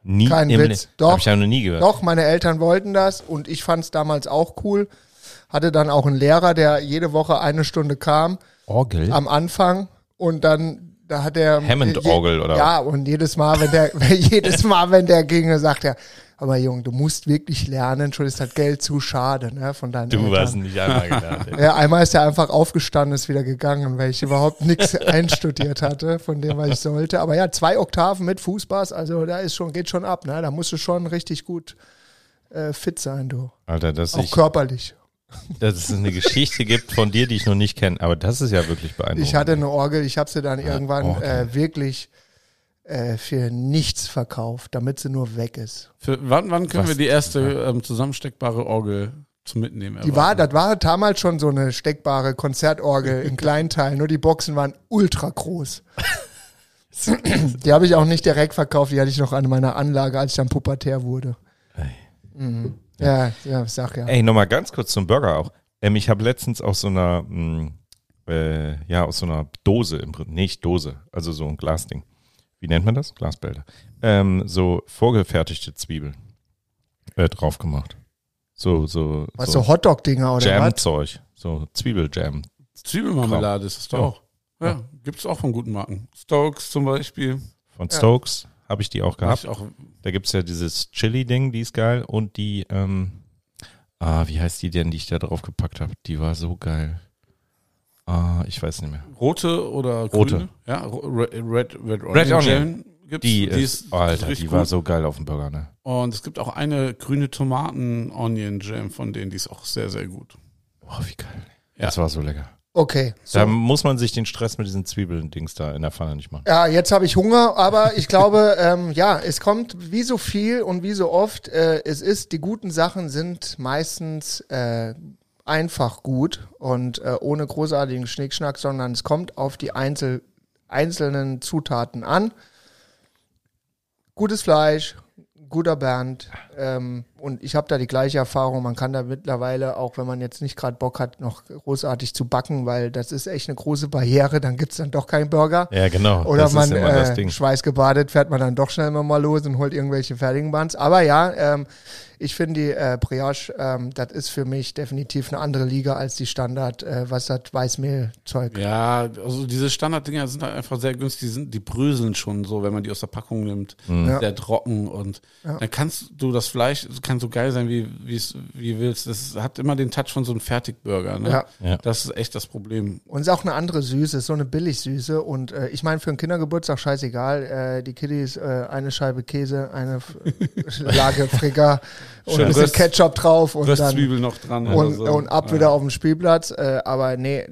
Nie Kein im Witz. Le- Doch. Hab ich ja noch nie gehört. Doch, meine Eltern wollten das und ich fand es damals auch cool. Hatte dann auch einen Lehrer, der jede Woche eine Stunde kam Orgel? am Anfang und dann da hat er Hammond-Orgel, oder? Ja, und jedes Mal, wenn der jedes Mal, wenn der ging, sagt er, aber Junge, du musst wirklich lernen, schon ist das Geld zu schade, ne, von deinen Du Eltern. hast nicht einmal ey. Ja, einmal ist er einfach aufgestanden, ist wieder gegangen, weil ich überhaupt nichts einstudiert hatte von dem, was ich sollte. Aber ja, zwei Oktaven mit Fußbass, also da ist schon, geht schon ab, ne? Da musst du schon richtig gut äh, fit sein, du. Alter, dass, Auch ich, körperlich. Dass es eine Geschichte gibt von dir, die ich noch nicht kenne. Aber das ist ja wirklich beeindruckend. Ich hatte eine Orgel, ich habe sie dann irgendwann äh, wirklich äh, für nichts verkauft, damit sie nur weg ist. Für, wann, wann können Was? wir die erste ähm, zusammensteckbare Orgel zum Mitnehmen Die war, erwarten? das war damals schon so eine steckbare Konzertorgel in kleinen Teilen, nur die Boxen waren ultra groß. Die habe ich auch nicht direkt verkauft, die hatte ich noch an meiner Anlage, als ich dann pubertär wurde. Mhm. Ja, ja, sag ja. Ey, nochmal ganz kurz zum Burger auch. Ähm, ich habe letztens aus so einer, mh, äh, ja, aus so einer Dose, im Prinzip, nicht Dose, also so ein Glasding. Wie nennt man das? Glasbehälter. Ähm, so vorgefertigte Zwiebeln äh, drauf gemacht. So, so, Was, so so Hotdog-Dinger oder was? Jam-Zeug. So Zwiebeljam. Zwiebelmarmelade ist es doch. auch. Ja, gibt's auch von guten Marken. Stokes zum Beispiel. Von Ja. Habe ich die auch Hab gehabt. auch Da gibt's ja dieses Chili-Ding, die ist geil. Und die, ähm, ah, wie heißt die denn, die ich da drauf gepackt habe? Die war so geil. Ah, ich weiß nicht mehr. rote oder Rote. grüne? Ja, Red, Red, Red, Red Onion Onion. Jam gibt's. Die, ist, oh, Alter, die war gut. so geil auf dem Burger, ne? Und es gibt auch eine grüne Tomaten-Onion-Jam von denen, die ist auch sehr, sehr gut. Boah, wie geil. Ja. Das war so lecker. Okay. Da So. muss man sich den Stress mit diesen Zwiebeln-Dings da in der Pfanne nicht machen. Ja, jetzt habe ich Hunger, aber ich glaube, ähm, ja, es kommt wie so viel und wie so oft, äh, es ist, die guten Sachen sind meistens äh, einfach gut und äh, ohne großartigen Schnickschnack, sondern es kommt auf die Einzel einzelnen Zutaten an. Gutes Fleisch, guter Bernd, ähm, und ich habe da die gleiche Erfahrung. Man kann da mittlerweile, auch wenn man jetzt nicht gerade Bock hat, noch großartig zu backen, weil das ist echt eine große Barriere. Dann gibt's dann doch keinen Burger. Ja, genau. Oder das man ist immer das äh, Ding. schweißgebadet fährt man dann doch schnell mal los und holt irgendwelche fertigen Buns. Aber ja, ähm, ich finde die äh, Brioche, ähm, das ist für mich definitiv eine andere Liga als die Standard, äh, was das Weißmehlzeug. Ja, also diese Standarddinger sind halt einfach sehr günstig. Die, sind, die bröseln schon so, wenn man die aus der Packung nimmt. Ja. Sehr trocken und dann kannst du das Fleisch, es kann so geil sein, wie wie es wie willst. Das hat immer den Touch von so einem Fertigburger. Ne? Ja. Ja. Das ist echt das Problem. Und ist auch eine andere Süße, ist so eine Billigsüße. Und äh, ich meine, für einen Kindergeburtstag scheißegal. Äh, die Kiddies, äh, eine Scheibe Käse, eine Lage Fricker und ein bisschen Röst- Ketchup drauf und dann Röstzwiebel noch dran. oder und, so. und ab wieder auf den Spielplatz. Äh, aber nee,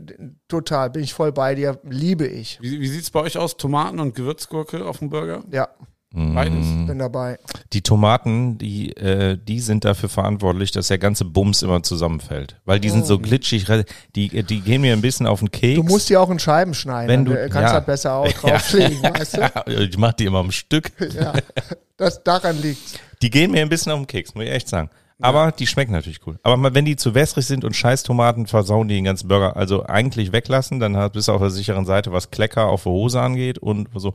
total, bin ich voll bei dir. Liebe ich. Wie, wie sieht's bei euch aus? Tomaten und Gewürzgurke auf dem Burger? Ja, Beides. bin dabei. Die Tomaten, die, äh, die sind dafür verantwortlich, dass der ganze Bums immer zusammenfällt. Weil die sind so glitschig, re- die, die gehen mir ein bisschen auf den Keks. Oh. Du musst die auch in Scheiben schneiden. Wenn du- kannst ja. das besser auch drauflegen, weißt du? Ja, ich mach die immer am Stück. Ja, das daran liegt's. Die gehen mir ein bisschen auf den Keks, muss ich echt sagen. Aber die schmecken natürlich cool. Aber wenn die zu wässrig sind und scheiß Tomaten, versauen die den ganzen Burger. Also eigentlich weglassen, dann bist du auf der sicheren Seite, was Klecker auf der Hose angeht und so.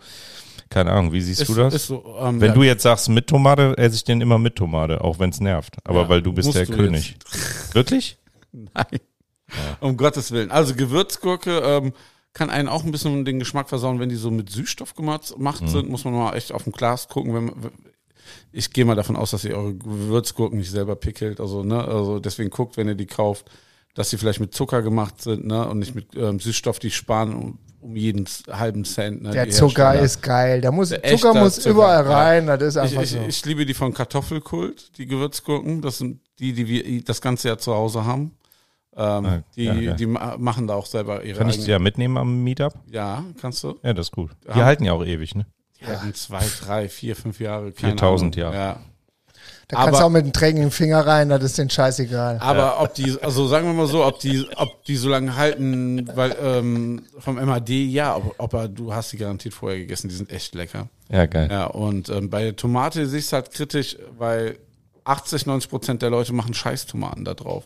Keine Ahnung, wie siehst du das? Ist so, ähm, wenn ja, du jetzt sagst mit Tomate, esse ich den immer mit Tomate, auch wenn es nervt. Aber Ja, weil du bist der du König. Wirklich? Nein. Um Gottes Willen. Also Gewürzgurke ähm, kann einen auch ein bisschen den Geschmack versauen, wenn die so mit Süßstoff gemacht gemacht sind. Muss man mal echt auf dem Glas gucken. Wenn man, ich gehe mal davon aus, dass ihr eure Gewürzgurken nicht selber pickelt. Also, ne, also deswegen guckt, wenn ihr die kauft, dass sie vielleicht mit Zucker gemacht sind, ne, und nicht mit ähm, Süßstoff, die sparen um, jeden halben Cent. Ne, Der Zucker ist geil. Da muss, Der Zucker muss Zucker, überall ja. rein. Das ist Ich, einfach ich, so. ich liebe die von Kartoffelkult, die Gewürzgurken. Das sind die, die wir das ganze Jahr zu Hause haben. Ähm, Ah, die, ja, ja. die ma- machen da auch selber ihre Kann ich die ja mitnehmen am Meetup? Ja, kannst du? Ja, das ist gut. Die Ja. halten ja auch ewig, ne? Die halten zwei, drei, vier, fünf Jahre. keine 4000 Ahnung. Jahre. Ja. Da kannst du aber- auch mit dem dreckigen Finger rein, das ist den scheißegal. Aber ob die, also sagen wir mal so, ob die, ob die so lange halten, weil ähm, vom MAD, ja, ob, ob er, du hast die garantiert vorher gegessen, die sind echt lecker. Ja, geil. Ja, und ähm, bei der Tomate sehe ich es halt kritisch, weil 80, 90 Prozent der Leute machen Scheißtomaten da drauf.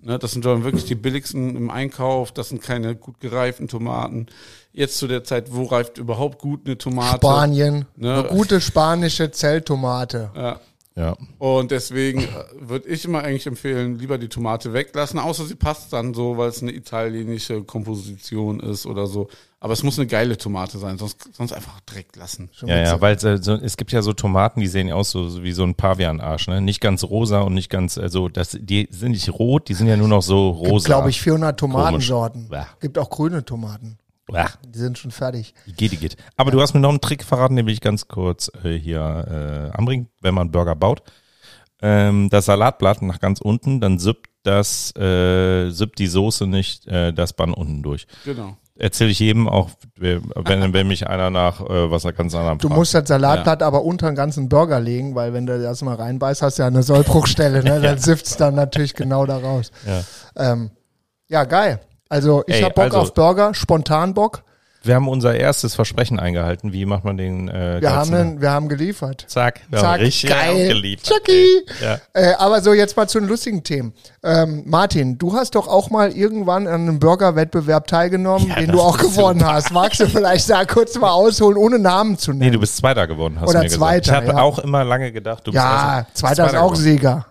Ne, das sind dann wirklich die billigsten im Einkauf, das sind keine gut gereiften Tomaten. Jetzt zu der Zeit, wo reift überhaupt gut eine Tomate? Spanien, Ne? eine gute spanische Zelltomate. Ja. Ja. Und deswegen würde ich immer eigentlich empfehlen, lieber die Tomate weglassen, außer sie passt dann so, weil es eine italienische Komposition ist oder so. Aber es muss eine geile Tomate sein, sonst, sonst einfach direkt lassen. Schon Ja, ja, so- weil äh, so, es gibt ja so Tomaten, die sehen ja aus so, so wie so ein Pavianarsch, ne? Nicht ganz rosa und nicht ganz, also das, die sind nicht rot, die sind ja nur noch so gibt, rosa. glaube ich, 400 Tomatensorten. Gibt auch grüne Tomaten. Ja, Die sind schon fertig. die geht, die geht. Aber du hast mir noch einen Trick verraten, den will ich ganz kurz äh, hier äh, anbringen, wenn man Burger baut. Ähm, das Salatblatt nach ganz unten, dann sippt das, äh, sippt die Soße nicht äh, das Bann unten durch. Genau. Erzähle ich jedem, auch wenn, wenn, mich einer nach äh, was er ganz anderem Du fragt. musst das Salatblatt aber unter den ganzen Burger legen, weil wenn du das mal reinbeißt, hast du ja eine Sollbruchstelle, ne? Dann sifft's dann natürlich genau da raus. Ja. Ähm, ja, geil. Also ich Ey, hab Bock also- auf Burger, spontan Bock. Wir haben unser erstes Versprechen eingehalten. Wie macht man den? Äh, Wir haben, einen, wir haben geliefert. Zack, wir Zack, haben richtig geil. aufgeliefert. Chucky. Ja. Äh, aber so, jetzt mal zu den lustigen Themen. Ähm, Martin, du hast doch auch mal irgendwann an einem Burger-Wettbewerb teilgenommen, Ja, den du auch gewonnen hast. Magst du vielleicht da kurz mal ausholen, ohne Namen zu Nee, nennen? du bist Zweiter geworden, hast Oder du mir Zweiter, gesagt. Ich habe ja. auch immer lange gedacht, du bist ja, also zweiter ist auch geworden. Sieger.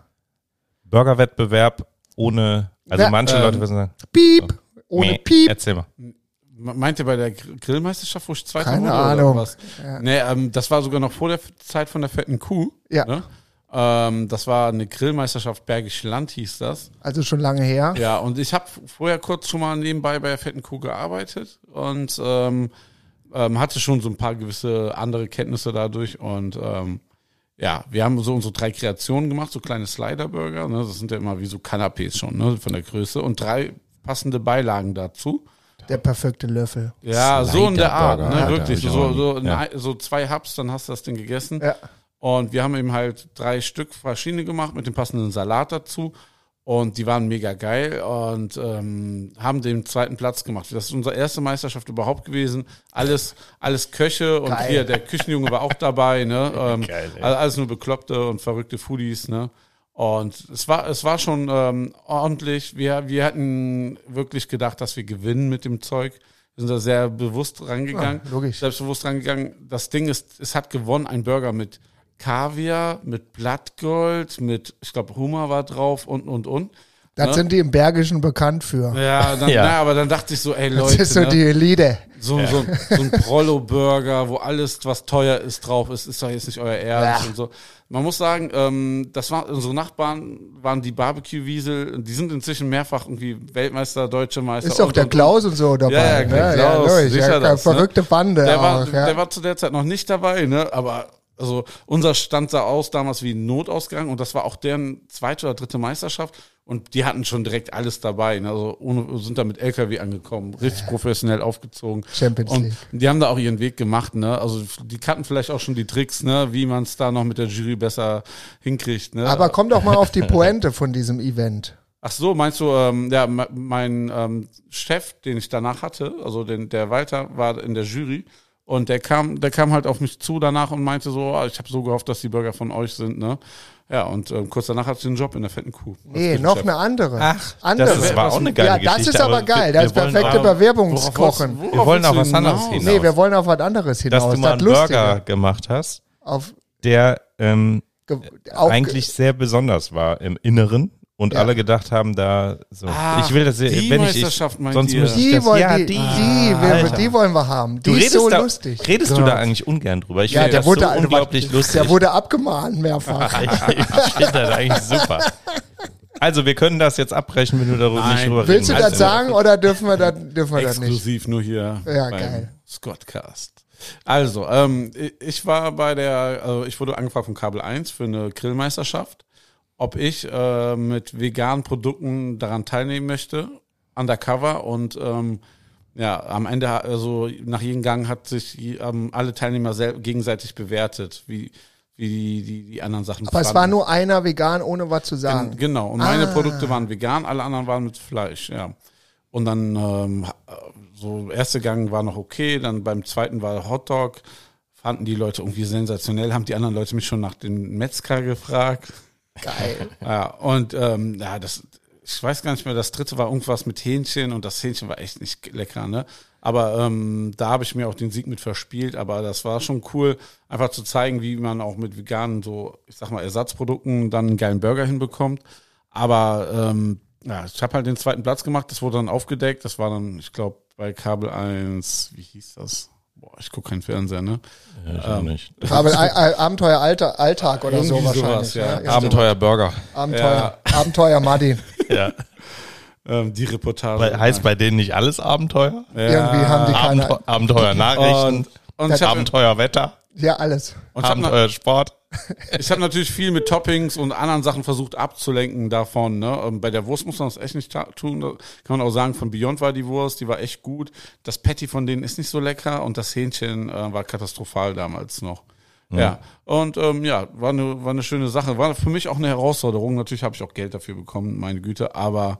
Burgerwettbewerb ohne, also manche ähm, Leute wissen sagen, Piep, ohne nee, Piep. Erzähl mal. Meint ihr bei der Gr- Grillmeisterschaft, wo ich Zweiter Keine wurde? Ahnung. Oder was? Nee, ähm, das war sogar noch vor der Zeit von der fetten Kuh. Ja. Ne? Ähm, das war eine Grillmeisterschaft Bergisch Land, hieß das. Also schon lange her. Ja, und ich habe vorher kurz schon mal nebenbei bei der fetten Kuh gearbeitet und ähm, ähm, hatte schon so ein paar gewisse andere Kenntnisse dadurch und ähm, ja, wir haben so unsere drei Kreationen gemacht, so kleine Slider-Burger, ne? das sind ja immer wie so Canapés schon, ne? von der Größe und drei passende Beilagen dazu. Der perfekte Löffel. Ja, so in der Art, Slider-Burger, ne, wirklich. So, so, Ja. so zwei Hubs, dann hast du das Ding gegessen. Ja. Und wir haben eben halt drei Stück verschiedene gemacht mit dem passenden Salat dazu. Und die waren mega geil und ähm, haben den zweiten Platz gemacht. Das ist unsere erste Meisterschaft überhaupt gewesen. Alles, alles Köche und Geil. hier, der Küchenjunge war auch dabei, ne? Ähm, Geil, ey. also alles nur Bekloppte und verrückte Foodies, ne? Und es war, es war schon ähm, ordentlich. Wir, wir hatten wirklich gedacht, dass wir gewinnen mit dem Zeug. Wir sind da sehr bewusst rangegangen. Ja, logisch. Selbstbewusst rangegangen. Das Ding ist, es hat gewonnen, ein Burger mit Kaviar, mit Blattgold, mit, ich glaube, Hummer war drauf und, und, und. Das Ne? sind die im Bergischen bekannt für. Ja, dann, Ja. Na, aber dann dachte ich so, ey Das Leute, ist so ne? die Elite. so, so, so ein Prollo-Burger, wo alles, was teuer ist, drauf ist, ist doch jetzt nicht euer Ernst Ja. und so. Man muss sagen, ähm, das war unsere Nachbarn waren die Barbecue-Wiesel, die sind inzwischen mehrfach irgendwie Weltmeister, deutsche Meister. Ist doch und, der und, Klaus und so dabei. Ja, ja, ne? der Klaus, logisch. sicher ja, das, ne? verrückte Bande Der war, auch. Ja. der war zu der Zeit noch nicht dabei, ne? Aber also unser Stand sah aus damals wie ein Notausgang und das war auch deren zweite oder dritte Meisterschaft und die hatten schon direkt alles dabei. Ne? Also ohne, sind da mit LKW angekommen, richtig professionell aufgezogen. Champions und League. die haben da auch ihren Weg gemacht, ne? Also die kannten vielleicht auch schon die Tricks, ne, wie man es da noch mit der Jury besser hinkriegt, ne? Aber komm doch mal auf die Pointe von diesem Event. Ach so, meinst du, ähm, ja, me- mein ähm, Chef, den ich danach hatte, also den, der Walter, war in der Jury und der kam, der kam halt auf mich zu danach und meinte so, ah, ich habe so gehofft, dass die Burger von euch sind, ne? Ja, und ähm, kurz danach hatte ich den Job in der fetten Kuh. Nee, noch eine andere. Ach, andere. das ist, war auch eine geile ja, Geschichte. das ist aber geil. Das ist perfekte Bewerbungskochen. Wir wollen auf was anderes hinaus? hinaus. Nee, wir wollen auf was anderes hinaus. Dass du mal einen. Burger gemacht hast, Auf, der ähm, ge- eigentlich sehr besonders war im Inneren und Ja. alle gedacht haben, da so. Ach, ich will das, wenn ich, ich sonst ihr? müsste ich Die, das, wollen, ja, die, die, die, wir, die wollen wir haben. Die Du ist so da, lustig. redest du Gott. da eigentlich ungern drüber? Ich Ja, finde der das wurde, so unglaublich lustig. der wurde abgemahnt mehrfach. ich finde das eigentlich super. Also, wir können das jetzt abbrechen, wenn du darüber Nein. nicht drüber Willst du reden das sagen oder dürfen wir das, dürfen wir das nicht? Exklusiv nur hier Ja, geil. Scottcast. Also, ähm, ich war bei der, also ich wurde angefragt von Kabel 1 für eine Grillmeisterschaft, ob ich äh, mit veganen Produkten daran teilnehmen möchte, undercover und ähm, ja, am Ende, also nach jedem Gang hat sich ähm, alle Teilnehmer gegenseitig bewertet, wie, wie die, die, die anderen Sachen Aber es war nur einer vegan, ohne was zu sagen. Gen- Genau. Und meine Ah. Produkte waren vegan, alle anderen waren mit Fleisch, ja. Und dann ähm, so erste Gang war noch okay, dann beim zweiten war Hotdog, fanden die Leute irgendwie sensationell, haben die anderen Leute mich schon nach dem Metzger gefragt. Geil. Ja, und ähm, ja, das, ich weiß gar nicht mehr, das dritte war irgendwas mit Hähnchen und das Hähnchen war echt nicht lecker, ne? Aber ähm, da habe ich mir auch den Sieg mit verspielt, aber das war schon cool, einfach zu zeigen, wie man auch mit veganen, so, ich sag mal, Ersatzprodukten dann einen geilen Burger hinbekommt. Aber ähm, ja, ich habe halt den zweiten Platz gemacht, das wurde dann aufgedeckt, das war dann, ich glaube, bei Kabel 1, wie hieß das? Boah, ich gucke keinen Fernseher, ne? Ja, ich auch nicht. Aber Abenteuer Alter, Alltag oder so Irgendwie wahrscheinlich. sowas, ja. ja. Abenteuer Burger. Abenteuer, Abenteuer Martin. Ja. Ähm, die Reportage. Weil, heißt bei denen nicht alles Abenteuer? Irgendwie haben die keine. Abenteuer, Abenteuer Nachrichten, und, und Abenteuer Wetter, Ja, alles. und Abenteuer Sport. Ich habe natürlich viel mit Toppings und anderen Sachen versucht abzulenken davon. Ne? Ähm, Bei der Wurst muss man das echt nicht tun. Da kann man auch sagen, von Beyond war die Wurst, die war echt gut. Das Patty von denen ist nicht so lecker und das Hähnchen äh, war katastrophal damals noch. Ja, und ähm, ja, war eine, war eine schöne Sache. War für mich auch eine Herausforderung. Natürlich habe ich auch Geld dafür bekommen, meine Güte, aber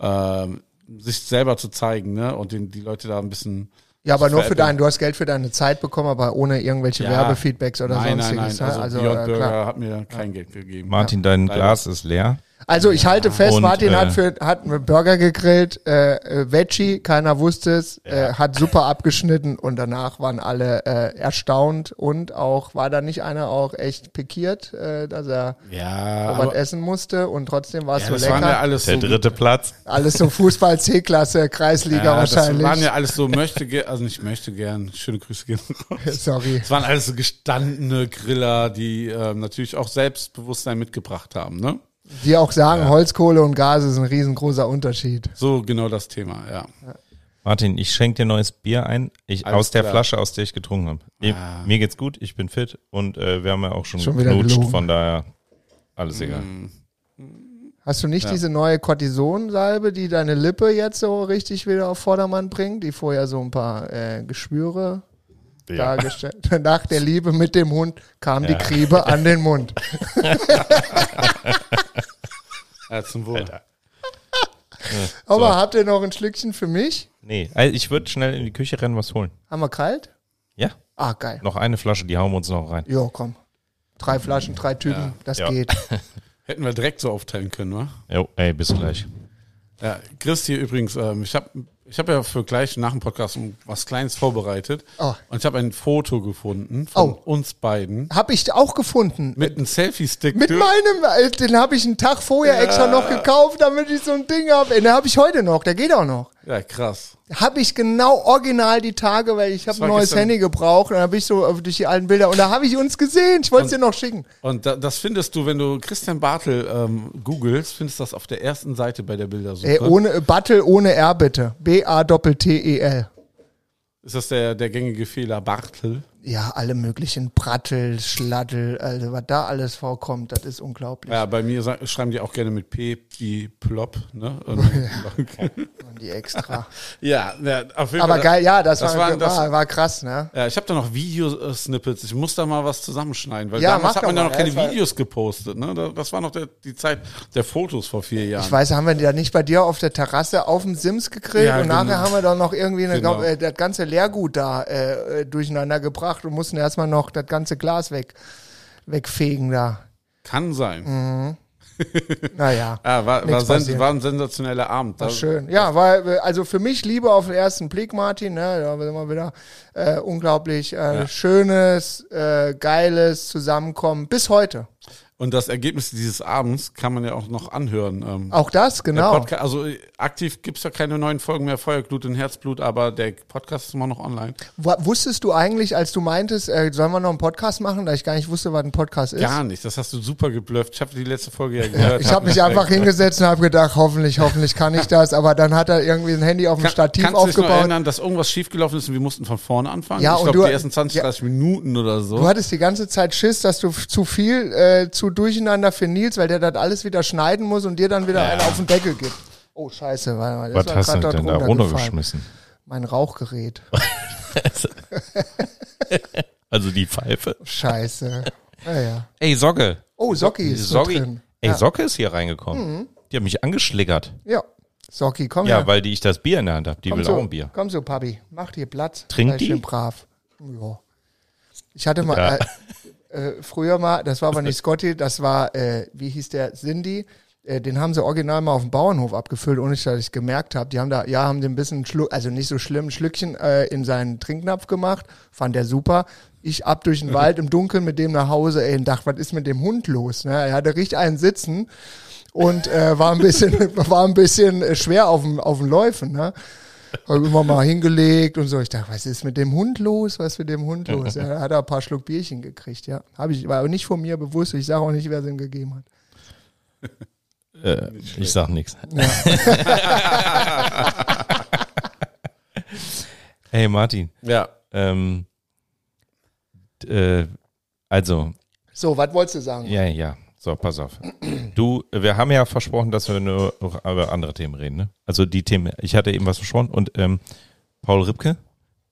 ähm, sich selber zu zeigen ne? und den, die Leute da ein bisschen Ja, aber nur für veräppeln. dein, du hast Geld für deine Zeit bekommen, aber ohne irgendwelche Ja. Werbefeedbacks oder nein, nein, sonstiges. nein. ne? Also, Also, Beyond äh, Burger klar. hat mir kein Geld gegeben. Martin, dein. Glas ist leer. Also ich halte fest, Und, Martin äh, hat für hat einen Burger gegrillt, äh, äh, Veggie, keiner wusste es, äh, hat super abgeschnitten und danach waren alle äh, erstaunt und auch war da nicht einer auch echt pikiert, äh, dass er Ja, was essen musste und trotzdem war es ja, so das waren ja lecker. alles Der so dritte Platz. Alles so Fußball C-Klasse, Kreisliga Ja, wahrscheinlich. Das waren ja alles so möchte gern, also nicht möchte gern, schöne Grüße gehen raus. Sorry. Es waren alles so gestandene Griller, die ähm, natürlich auch Selbstbewusstsein mitgebracht haben, ne? Die auch sagen, Holzkohle und Gas ist ein riesengroßer Unterschied. So genau das Thema, ja. Martin, ich schenke dir neues Bier ein. Ich, Alles aus der klar. Flasche, aus der ich getrunken habe. Ah. Mir geht's gut, ich bin fit und äh, wir haben ja auch schon, Schon geknutscht, von daher alles egal. Mm. Hast du nicht Ja. diese neue Cortisonsalbe, die deine Lippe jetzt so richtig wieder auf Vordermann bringt, die vorher so ein paar äh, Geschwüre Ja. dargestellt. Nach der Liebe mit dem Hund kam die Ja. Kriebe an den Mund. Ja, zum Wohl. Alter. Aber So. habt ihr noch ein Schlückchen für mich? Nee, also ich würde schnell in die Küche rennen, was holen. Haben wir kalt? Ja, Ah, geil. noch eine Flasche, die hauen wir uns noch rein. Jo, komm. Drei Flaschen, drei Typen, Ja. das Ja. geht. Hätten wir direkt so aufteilen können, wa? Jo, ey, bis gleich. Ja, Chris hier übrigens, ähm, ich habe ich hab ja für gleich nach dem Podcast was Kleines vorbereitet. Oh. Und ich habe ein Foto gefunden von Oh. uns beiden Hab ich auch gefunden. mit einem Selfie-Stick. Mit du- meinem, äh, den habe ich einen Tag vorher Ja. extra noch gekauft, damit ich so ein Ding habe. Den habe ich heute noch, der geht auch noch. Ja, krass. Habe ich genau original die Tage, weil ich habe ein neues gestern- Handy gebraucht und dann habe ich so durch die alten Bilder und da habe ich uns gesehen. Ich wollte es dir noch schicken. Und da, das findest du, wenn du Christian Bartel ähm, googelst, findest du das auf der ersten Seite bei der Bildersuche. Ey, ohne Battle ohne R bitte. B-A-T-T-E-L. Ist das der, der gängige Fehler, Bartel? Ja, alle möglichen Prattel, Schlattel, also was da alles vorkommt, das ist unglaublich. Ja, bei mir schreiben die auch gerne mit P wie Plop. Ne? Und, Und die extra. ja, ja, auf jeden Aber Fall. geil, ja, das, das war, das- war, war krass, ne? Ja, ich habe da noch Videosnippets. Ich muss da mal was zusammenschneiden, weil Ja, damals hat man doch ja noch keine Ja, Videos gepostet. Ne? Da- Das war noch der, die Zeit der Fotos vor vier Jahren. Ich weiß, haben wir da nicht bei dir auf der Terrasse auf dem Sims gegrillt Ja, und nachher genau. haben wir dann noch irgendwie eine, Genau. äh, das ganze Leergut da äh, durcheinander gebracht und mussten erstmal noch das ganze Glas weg, wegfegen da. Kann sein. Mhm. Naja. Ja, war, war, Nichts sen war ein sensationeller Abend. War schön. Ja, war also für mich Liebe auf den ersten Blick, Martin. Ne, da sind wir wieder äh, unglaublich äh, schönes, äh, geiles Zusammenkommen bis heute. Und das Ergebnis dieses Abends kann man ja auch noch anhören. Ähm, Auch das, genau. Podca- also äh, aktiv gibt's ja keine neuen Folgen mehr, Feuerglut und Herzblut, aber der Podcast ist immer noch online. Wa- Wusstest du eigentlich, als du meintest, äh, sollen wir noch einen Podcast machen, da ich gar nicht wusste, was ein Podcast ist? Gar nicht, das hast du super geblufft. Ich habe die letzte Folge ja gehört. Ich habe mich einfach hingesetzt und habe gedacht, hoffentlich, hoffentlich kann ich das. Aber dann hat er irgendwie ein Handy auf dem Kann, Stativ kannst du dich noch aufgebaut. erinnern, dass irgendwas schiefgelaufen ist und wir mussten von vorne anfangen? Ja, ich glaube, du- die ersten 20, ja. 30 Minuten oder so. Du hattest die ganze Zeit Schiss, dass du zu viel äh, zu durcheinander für Nils, weil der das alles wieder schneiden muss und dir dann wieder einen auf den Deckel gibt. Oh, scheiße, warte mal. das Was war hast du denn da runtergeschmissen? Mein Rauchgerät. Also die Pfeife. Scheiße. Naja. Ey, Socke. Oh, Socki ist Socki. drin. Ey, Ja. Mhm. Socke ist hier reingekommen. Die hat mich angeschlickert. Ja. Socki, komm Ja, her. weil die ich das Bier in der Hand habe. Die komm will so, auch ein Bier. Komm so, Papi. Mach dir Platz. Trinkt Sei die? schön brav. Ja. Ich hatte mal, Ja. äh, äh, früher mal, das war aber nicht Scotty, das war, äh, wie hieß der, Cindy. Äh, den haben sie original mal auf dem Bauernhof abgefüllt, ohne dass ich gemerkt habe. Die haben da, ja, haben den ein bisschen, Schluck, also nicht so schlimm, ein Schlückchen äh, in seinen Trinknapf gemacht. Fand der super. Ich ab durch den Wald im Dunkeln mit dem nach Hause, ey, und dachte, was ist mit dem Hund los? Ne? Er hatte richtig einen sitzen und äh, war ein bisschen, war ein bisschen schwer auf dem, auf dem Läufen. Ne? Hab immer mal hingelegt und so. Ich dachte, was ist mit dem Hund los? Was ist mit dem Hund los? Ja, da hat er ein paar Schluck Bierchen gekriegt, ja. Habe ich, war aber nicht von mir bewusst. Ich sage auch nicht, wer es ihm gegeben hat. Äh, ich sag nichts. hey Martin, Ja. ähm, äh, also, So, was wolltest du sagen? ja, ja, so, pass auf. Du, wir haben ja versprochen, dass wir nur über andere Themen reden, ne? Also die Themen, ich hatte eben was versprochen und ähm, Paul Ripke,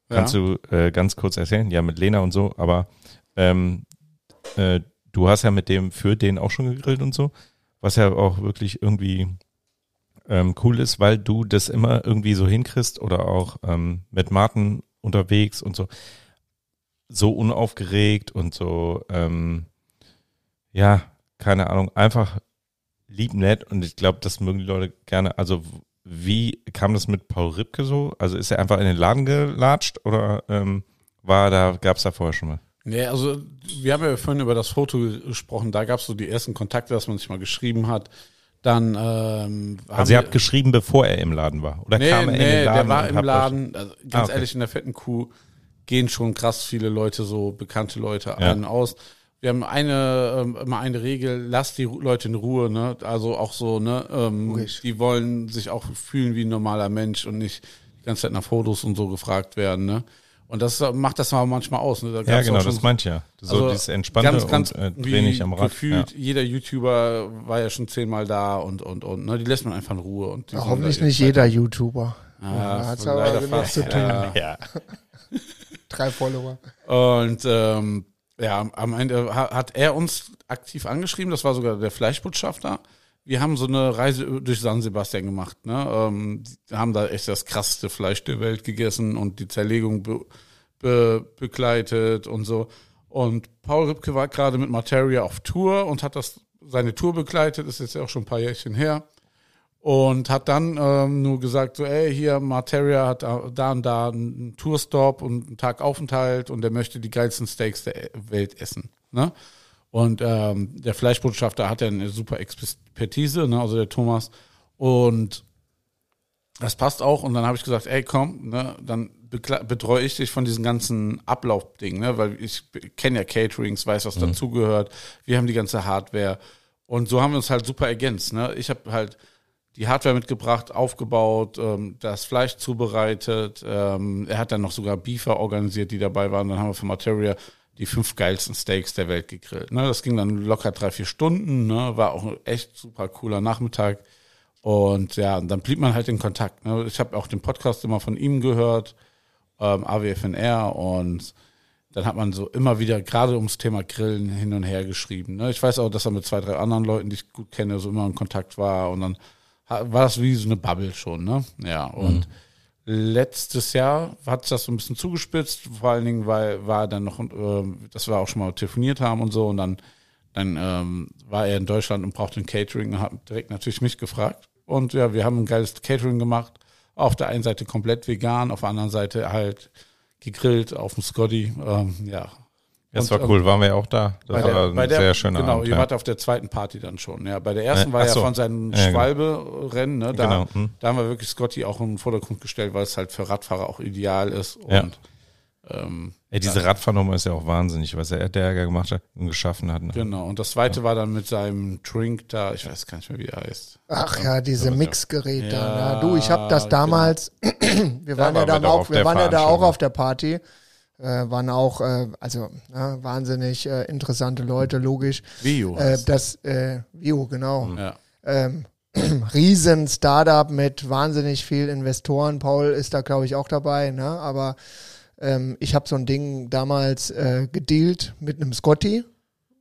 kannst du äh, ganz kurz erzählen? Ja, mit Lena und so, aber ähm, äh, du hast ja mit dem für den auch schon gegrillt und so, was ja auch wirklich irgendwie ähm, cool ist, weil du das immer irgendwie so hinkriegst oder auch ähm, mit Martin unterwegs und so so unaufgeregt und so ähm, ja keine Ahnung einfach lieb nett und ich glaube das mögen die Leute gerne also wie kam das mit Paul Ripke so also ist er einfach in den Laden gelatscht oder ähm, war da gab es da vorher schon mal Nee, also wir haben ja vorhin über das Foto gesprochen, da gab es so die ersten Kontakte, dass man sich mal geschrieben hat. Dann ähm, also ihr habt geschrieben bevor er im Laden war oder Nee, kam er in nee, den Laden der war im Laden. Also, ganz Ah, okay. ehrlich, in der fetten Kuh gehen schon krass viele Leute, so bekannte Leute Ja. ein aus. Wir haben eine ähm, immer eine Regel, lass die Leute in Ruhe, ne? Also auch so, ne? Ähm, die wollen sich auch fühlen wie ein normaler Mensch und nicht die ganze Zeit nach Fotos und so gefragt werden, ne? Und das äh, macht das mal manchmal aus. Ne? Da ja genau schon das meinte ich ja so also dieses entspannte ganz, ganz und äh, nicht am Rad Gefühlt, ja. jeder YouTuber war ja schon zehnmal da und, und, und, ne? Die lässt man einfach in Ruhe. Und die Ja, hoffentlich nicht jeder YouTuber. Zeit- Ja, so aber leider genug zu tun. Ja. ja Drei Follower. Und ähm, ja, am Ende ha- hat er uns aktiv angeschrieben, das war sogar der Fleischbotschafter. Wir haben so eine Reise durch San Sebastian gemacht. Ne? Ähm, haben da echt das krasseste Fleisch der Welt gegessen und die Zerlegung be be begleitet und so. Und Paul Ripke war gerade mit Materia auf Tour und hat das seine Tour begleitet, ist jetzt ja auch schon ein paar Jährchen her. Und hat dann ähm, nur gesagt, so, ey, hier, Materia hat da und da einen Tourstop und einen Tag Aufenthalt und der möchte die geilsten Steaks der Welt essen. Ne? Und ähm, der Fleischbotschafter hat ja eine super Expertise, ne? also der Thomas. Und das passt auch. Und dann habe ich gesagt, ey, komm, ne? dann betreue ich dich von diesen ganzen Ablaufdingen, ne? weil ich kenne ja Caterings, weiß, was dazugehört. Wir haben die ganze Hardware. Und so haben wir uns halt super ergänzt. Ne? Ich habe halt die Hardware mitgebracht, aufgebaut, ähm, das Fleisch zubereitet. Ähm, er hat dann noch sogar Beefer organisiert, die dabei waren. Dann haben wir für Materia die fünf geilsten Steaks der Welt gegrillt. Ne? Das ging dann locker drei, vier Stunden. Ne? War auch ein echt super cooler Nachmittag. Und ja, und dann blieb man halt in Kontakt. Ne? Ich habe auch den Podcast immer von ihm gehört, ähm, AWFNR. Und dann hat man so immer wieder gerade ums Thema Grillen hin und her geschrieben. Ne? Ich weiß auch, dass er mit zwei, drei anderen Leuten, die ich gut kenne, so immer in Kontakt war. Und dann war das wie so eine Bubble schon. Ne? Ja, und letztes Jahr hat sich das so ein bisschen zugespitzt, vor allen Dingen, weil war dann noch, ähm, dass wir auch schon mal telefoniert haben und so und dann, dann ähm, war er in Deutschland und brauchte ein Catering und hat direkt natürlich mich gefragt. Und ja, wir haben ein geiles Catering gemacht. Auf der einen Seite komplett vegan, auf der anderen Seite halt gegrillt auf dem Scotty. Ähm, ja. Das war cool, waren wir ja auch da. Das der, war ein der, sehr schöner Genau, Abend. ihr ja. wart auf der zweiten Party dann schon. Ja, bei der ersten Äh, war ach ja so. von seinem Ja, genau. Schwalbe-Rennen. Ne, da, Genau, hm. da haben wir wirklich Scotty auch in den Vordergrund gestellt, weil es halt für Radfahrer auch ideal ist. Ja. Und ähm, Ey, diese Radfahrnummer ist ja auch wahnsinnig, was er der gemacht hat und geschaffen hat. Ne? genau. Und das zweite war dann mit seinem Drink da, ich weiß gar nicht mehr, wie er heißt. Ach ja, diese Mixgeräte. Ja, Ja, du, ich habe das genau. damals, wir waren ja wir dann doch auch, wir waren ja da auch auf der Party. Äh, waren auch, äh, also äh, wahnsinnig äh, interessante Leute, logisch. Vio Äh, das, äh, Vio, genau. ja. Ähm, riesen Startup mit wahnsinnig viel Investoren. Paul ist da, glaube ich, auch dabei, ne? Aber ähm, ich habe so ein Ding damals äh, gedealt mit einem Scotty,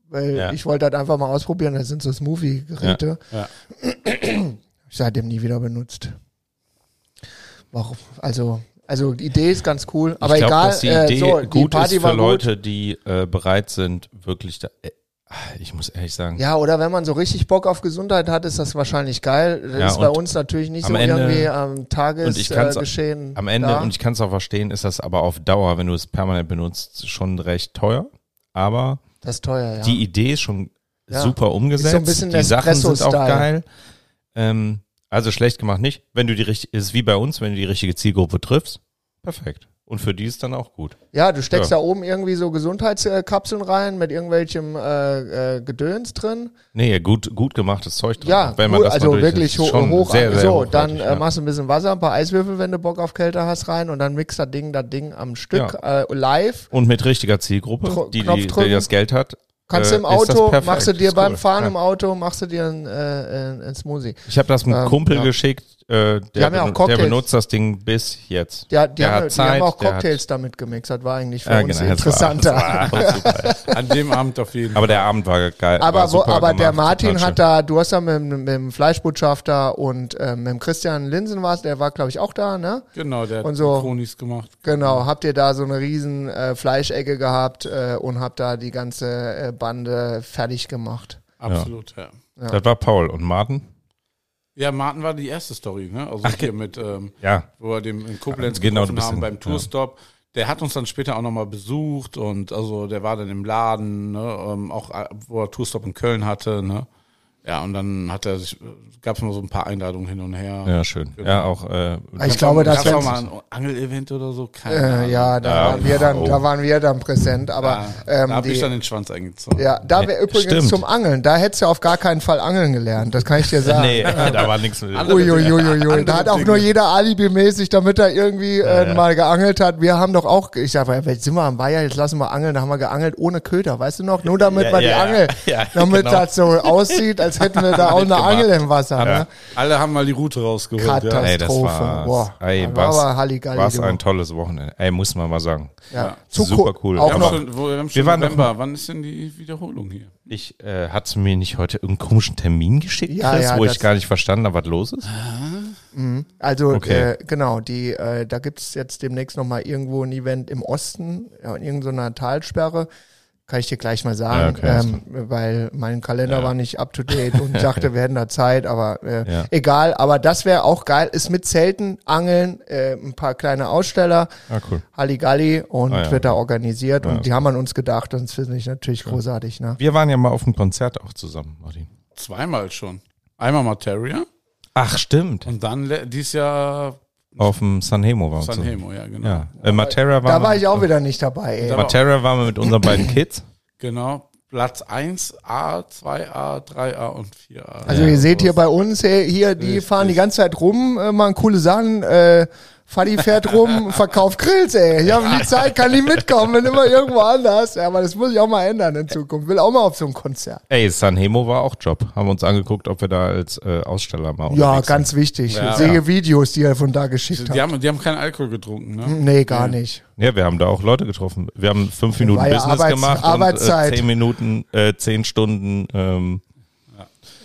weil Ja. ich wollte halt einfach mal ausprobieren. Das sind so Smoothie-Geräte. Ja. Ich seitdem nie wieder benutzt. Warum? Also, also die Idee ist ganz cool, aber ich glaube, egal. dass die äh, Idee so, die gut Party ist für. Leute, die äh, bereit sind, wirklich da. Äh, ich muss ehrlich sagen, Ja, oder wenn man so richtig Bock auf Gesundheit hat, ist das wahrscheinlich geil. Das Ja, ist bei uns natürlich nicht so Ende- irgendwie am Tagesgeschehen. Äh, am Ende, da. und ich kann es auch verstehen, ist das aber auf Dauer, wenn du es permanent benutzt, schon recht teuer. Aber das teuer, ja. die Idee ist schon Ja. super umgesetzt. Ist so ein bisschen die Sachen sind auch geil. Ähm, also schlecht gemacht nicht. Wenn du die richtige, ist wie bei uns, wenn du die richtige Zielgruppe triffst, perfekt. Und für die ist dann auch gut. Ja, du steckst Ja. da oben irgendwie so Gesundheitskapseln rein mit irgendwelchem äh, äh, Gedöns drin. Nee, gut, gut gemachtes Zeug drin. Ja, wenn man cool, das also wirklich ho hoch. Sehr, sehr so, dann ja. äh, machst du ein bisschen Wasser, ein paar Eiswürfel, wenn du Bock auf Kälte hast, rein und dann mixt das Ding, das Ding am Stück äh, live. Und mit richtiger Zielgruppe, Tro- die, die, die das Geld hat. Kannst äh, du im ist das Auto, machst du dir beim cool. Fahren Ja. im Auto, machst du dir ein, äh, ein, ein Smoothie. Ich habe das einem Ähm, Kumpel ja. geschickt, äh, der, haben ja auch benu- der Cocktails. benutzt das Ding bis jetzt. Ja, die, Der haben, hat die Zeit, haben auch der hat- Cocktails damit gemixt. Das war eigentlich für Ja, uns genau, das interessanter. War, das war. An dem Abend auf jeden Aber der Abend war geil. war Aber, wo, super aber der gemacht, Martin total hat da, du hast da mit, dem- mit dem Fleischbotschafter und ähm, mit dem Christian Linsen warst, der war glaube ich auch da, ne? Genau, der hat Und so- Chronis gemacht. Genau, habt ihr da so eine riesen äh, Fleischecke gehabt äh, und habt da die ganze äh, Bande fertig gemacht. Absolut, ja. schön. Das war Paul. Und Martin? Ja, Martin war die erste Story, ne? Also hier mit, ähm, Ja. wo wir dem in Koblenz Genau, du bist haben beim Tourstop. Der hat uns dann später auch nochmal besucht und also der war dann im Laden, ne? ähm, auch äh, wo er Tourstop in Köln hatte, ne? Ja, und dann hat er sich, gab es mal so ein paar Einladungen hin und her. Ja, schön. Genau. Ja, auch. Äh, Ich glaube, das wenn's- mal ein Angelevent oder so? Keine Äh, ja, da Ja, waren wir dann, oh. da waren wir dann präsent. Aber da ähm, habe ich dann den Schwanz eingezogen. ja, da wäre übrigens Stimmt. zum Angeln. Da hättest du auf gar keinen Fall Angeln gelernt. Das kann ich dir sagen. nee, da war nichts mit. Uiuiuiui. Da hat auch nur jeder alibimäßig, damit er irgendwie äh, ja. mal geangelt hat. Wir haben doch auch, ich sag mal, jetzt sind wir am Weiher, jetzt lassen wir angeln. Da haben wir geangelt ohne Köder, weißt du noch? Nur damit Ja, wir die ja, Angel, ja, damit genau. das so aussieht, als hätten wir da auch eine Mitgemacht. Angel im Wasser. Ne? Alle haben mal die Route rausgeholt. Ja. Katastrophe. Ey, das war, Boah, ey, das war Halligalli, ein tolles Wochenende. Ey, muss man mal sagen. Ja. Super cool. Auch Wir haben noch, schon, wir haben schon waren doch- November. Wann ist denn die Wiederholung hier? Ich äh, hat's mir nicht heute irgendeinen komischen Termin geschickt, Ja, Chris, ja, wo ich gar nicht verstanden habe, was los ist. Also Okay. äh, genau, die, äh, da gibt's jetzt demnächst nochmal irgendwo ein Event im Osten, ja, in irgendeiner Talsperre. Kann ich dir gleich mal sagen, Ja, okay, ähm, weil mein Kalender Ja. war nicht up to date und ich dachte, wir hätten da Zeit, aber äh, Ja. egal. Aber das wäre auch geil. Ist mit Zelten, Angeln, äh, ein paar kleine Aussteller, Ah, cool. Halligalli und Ah, ja. wird da organisiert Ja, und die haben an uns gedacht und das finde ich natürlich großartig. Ne? Wir waren ja mal auf einem Konzert auch zusammen, Martin. Zweimal schon. Einmal Materia Ach, stimmt. und dann dieses Jahr Auf dem Sanhemo waren wir San. Hemo, ja, genau. Ja. Äh, Matera war Da war ich auch wieder nicht dabei. Ey. Da- Matera waren wir mit unseren beiden Kids. Genau. Platz 1A, 2A, 3A und 4A. Also Ja, ihr seht hier bei uns, hey, hier, die Richtig. fahren die ganze Zeit rum, äh, machen coole Sachen, äh, Fadi fährt rum, verkauft Grills, ey. Ich habe die Zeit, kann nicht mitkommen, bin immer irgendwo anders. Ja, aber das muss ich auch mal ändern in Zukunft. Will auch mal auf so ein Konzert. Ey, Sanhemo war auch Job. Haben wir uns angeguckt, ob wir da als äh, Aussteller mal Ja, ganz wichtig. Ja. ich sehe Videos, die er von da geschickt Die hat. haben, die haben keinen Alkohol getrunken, ne? Nee, gar nicht. sind. Ja, wir haben da auch Leute getroffen. Wir haben fünf Minuten ja Business Arbeits- gemacht Arbeitszeit. und äh, zehn Minuten, äh, zehn Stunden, ähm,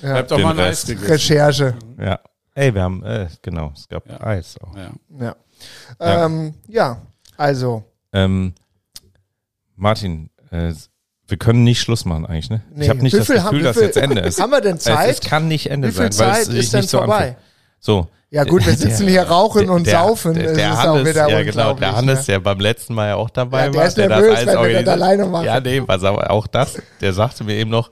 Ja. Bleibt auch mal ein Rest. Recherche. ja. Ey, wir haben, äh, genau, es gab Ja. Eis auch. Ja. Ja. Ja. Ähm, ja, also. Ähm, Martin, äh, wir können nicht Schluss machen eigentlich, ne? Nee. Ich habe nicht Wie das viel Gefühl, haben- dass jetzt Ende ist. Haben wir denn Es, Zeit? es kann nicht Ende Wie viel sein, weil Zeit es sich ist denn nicht so vorbei? anfühlt. So. Ja gut, wir sitzen hier rauchen und saufen. Der, Das der ist auch Hannes, wieder ja genau, der Hannes, ne? der beim letzten Mal ja auch dabei Ja, der war, ist nervös, alles wenn wir das alleine machen. Ja, nee, was aber auch das, der sagte mir eben noch,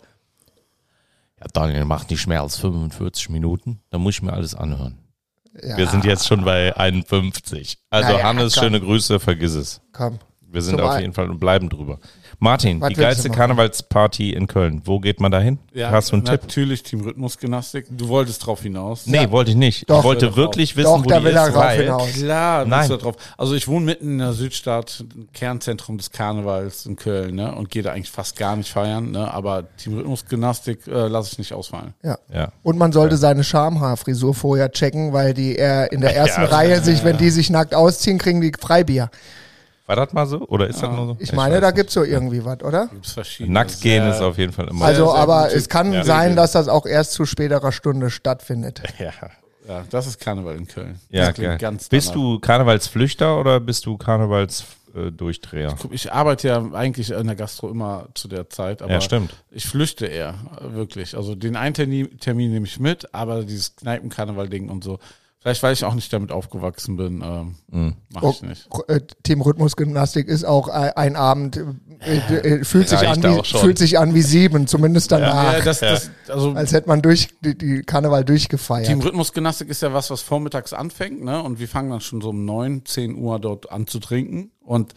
ja Daniel, mach nicht mehr als 45 Minuten, dann muss ich mir alles anhören. Ja, Wir sind jetzt schon bei 51. Also Naja, Hannes, komm. schöne Grüße, vergiss es. Komm. Wir sind Zum auf jeden Fall und bleiben drüber. Martin, Was die du geilste? Karnevalsparty in Köln. Wo geht man da hin? Ja, Hast du einen Tipp? Natürlich Team Rhythmusgymnastik. Du wolltest drauf hinaus. Nee, wollte ich nicht. Doch. ich wollte wirklich wissen, Doch, wo da die will ist, rauf weil hinaus. Klar, bist Nein. du da drauf. Also ich wohne mitten in der Südstadt, im Kernzentrum des Karnevals in Köln, ne? Und gehe da eigentlich fast gar nicht feiern, ne? Aber Team Rhythmusgymnastik äh, lasse ich nicht ausfallen. Ja. Ja. Und man sollte seine Schamhaarfrisur vorher checken, weil die er in der ersten Ja. Reihe sich, wenn die sich nackt ausziehen, kriegen die Freibier. War das mal so? Oder ist das nur so? Ich meine, weiß da gibt's so irgendwie was, oder? Gibt's verschiedene. Nackt gehen ist auf jeden Fall immer. Also, sehr aber es kann Ja. sein, dass das auch erst zu späterer Stunde stattfindet. ja, Ja, das ist Karneval in Köln. ja das klingt geil. ganz bist danach. du Karnevalsflüchter oder bist du Karnevalsdurchdreher? Guck, Ich arbeite ja eigentlich in der Gastro immer zu der Zeit, aber Ja, stimmt. ich flüchte eher, äh, wirklich. Also den einen Termin, Termin nehme ich mit, aber dieses Kneipenkarneval-Ding und so, vielleicht weil ich auch nicht damit aufgewachsen bin, ähm, Mhm. mache ich nicht. Äh, Team Rhythmusgymnastik ist auch ein, Abend, äh, äh, fühlt, sich an wie, fühlt sich an wie sieben, zumindest danach. Ja, das, das, also Als hätte man durch die, die Karneval durchgefeiert. Team Rhythmusgymnastik ist ja was, was vormittags anfängt, ne? Und wir fangen dann schon so um neun, zehn Uhr dort an zu trinken. Und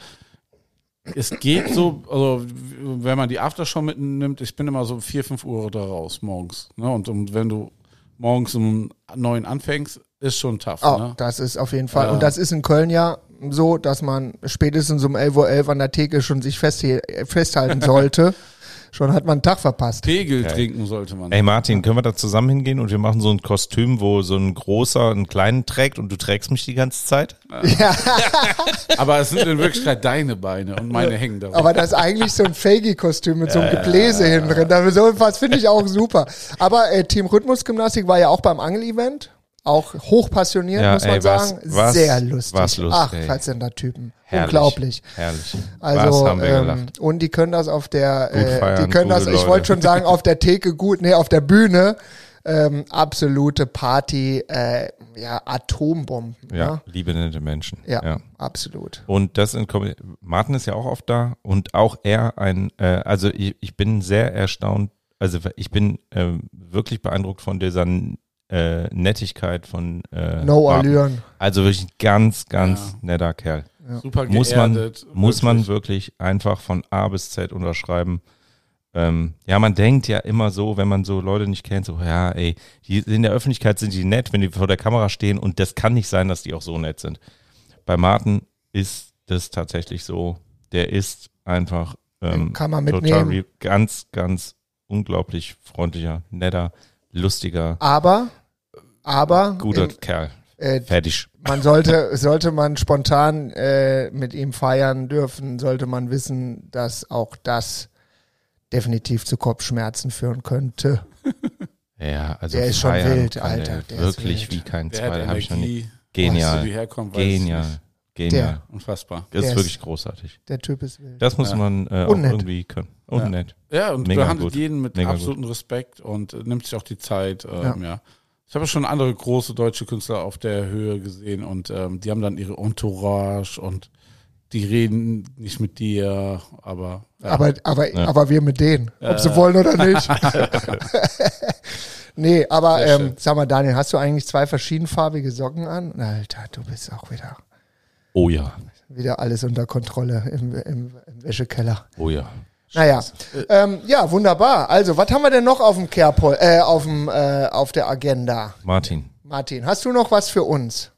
es geht so, also wenn man die Aftershow mitnimmt, ich bin immer so vier, fünf Uhr da raus morgens. Ne? Und, und wenn du morgens um neun anfängst, ist schon tough. Oh, Ne? das ist auf jeden Fall. Ja. Und das ist in Köln ja so, dass man spätestens um 11.11 Uhr an der Theke schon sich fest, festhalten sollte. schon hat man einen Tag verpasst. Pegel Geil. trinken sollte man. Ey Martin, können wir da zusammen hingehen und wir machen so ein Kostüm, wo so ein großer einen kleinen trägt und du trägst mich die ganze Zeit? Aber es sind in Wirklichkeit deine Beine und meine hängen da. Aber das ist eigentlich so ein Faggy-Kostüm mit so einem Gebläse hinten drin. So was finde ich auch super. Aber äh, Team Rhythmusgymnastik war ja auch beim Angel-Event. Auch hochpassioniert, Ja, muss man ey, sagen. was- Sehr lustig. was lustig, Ach, ey. 14 Typen. Herrlich. Unglaublich. Herrlich. Also, Was haben wir ähm, und die können das auf der, Gut äh, feiern, die können das, ich wollte schon sagen, auf der Theke gut, nee, auf der Bühne, ähm, absolute Party, äh, ja, Atombomben. Ja, ne? liebe nette Menschen. Ja, ja. absolut. Und das in Kombi- Martin ist ja auch oft da und auch er ein, äh, also ich, ich bin sehr erstaunt, also ich bin ähm, wirklich beeindruckt von dieser äh, Nettigkeit von äh, No Martin. Allüren. Also wirklich ein ganz, ganz Ja. netter Kerl. Super Muss man, geerdet, muss man wirklich. wirklich einfach von A bis Z unterschreiben. Ähm, ja, man denkt ja immer so, wenn man so Leute nicht kennt, so, ja, ey, die, in der Öffentlichkeit sind die nett, wenn die vor der Kamera stehen und das kann nicht sein, dass die auch so nett sind. Bei Martin ist das tatsächlich so, der ist einfach ähm, Kann man total mitnehmen. ganz, ganz unglaublich freundlicher, netter, lustiger, Aber, aber, guter im, Kerl. äh, Fertig. man sollte, sollte man spontan äh, mit ihm feiern dürfen, sollte man wissen, dass auch das definitiv zu Kopfschmerzen führen könnte. Ja, also Der ist schon wild, Alter, der Wirklich wild. wie kein zweiter, habe ich noch nie. Genial. Weißt du, wie herkommt, Genial. Genial. Der. Unfassbar. Das Der ist ist- wirklich großartig. Der Typ ist wild. Das muss Ja. man äh, auch irgendwie können. und Ja. nett. Ja, und Mega behandelt gut. jeden mit Mega absolutem Respekt und äh, nimmt sich auch die Zeit. Ähm, Ja. ja. Ich habe schon andere große deutsche Künstler auf der Höhe gesehen und ähm, die haben dann ihre Entourage und die reden nicht mit dir, aber ja. Aber, aber, Ja. aber wir mit denen, ob sie wollen oder nicht. nee, aber ähm, sag mal, Daniel, hast du eigentlich zwei verschiedenfarbige Socken an? Alter, du bist auch wieder, Oh ja, wieder alles unter Kontrolle im, im, im Wäschekeller. oh ja. Naja, ähm, ja, wunderbar. Also, was haben wir denn noch auf dem Kehrpol, äh, auf dem, äh, auf der Agenda? Martin, Martin, hast du noch was für uns?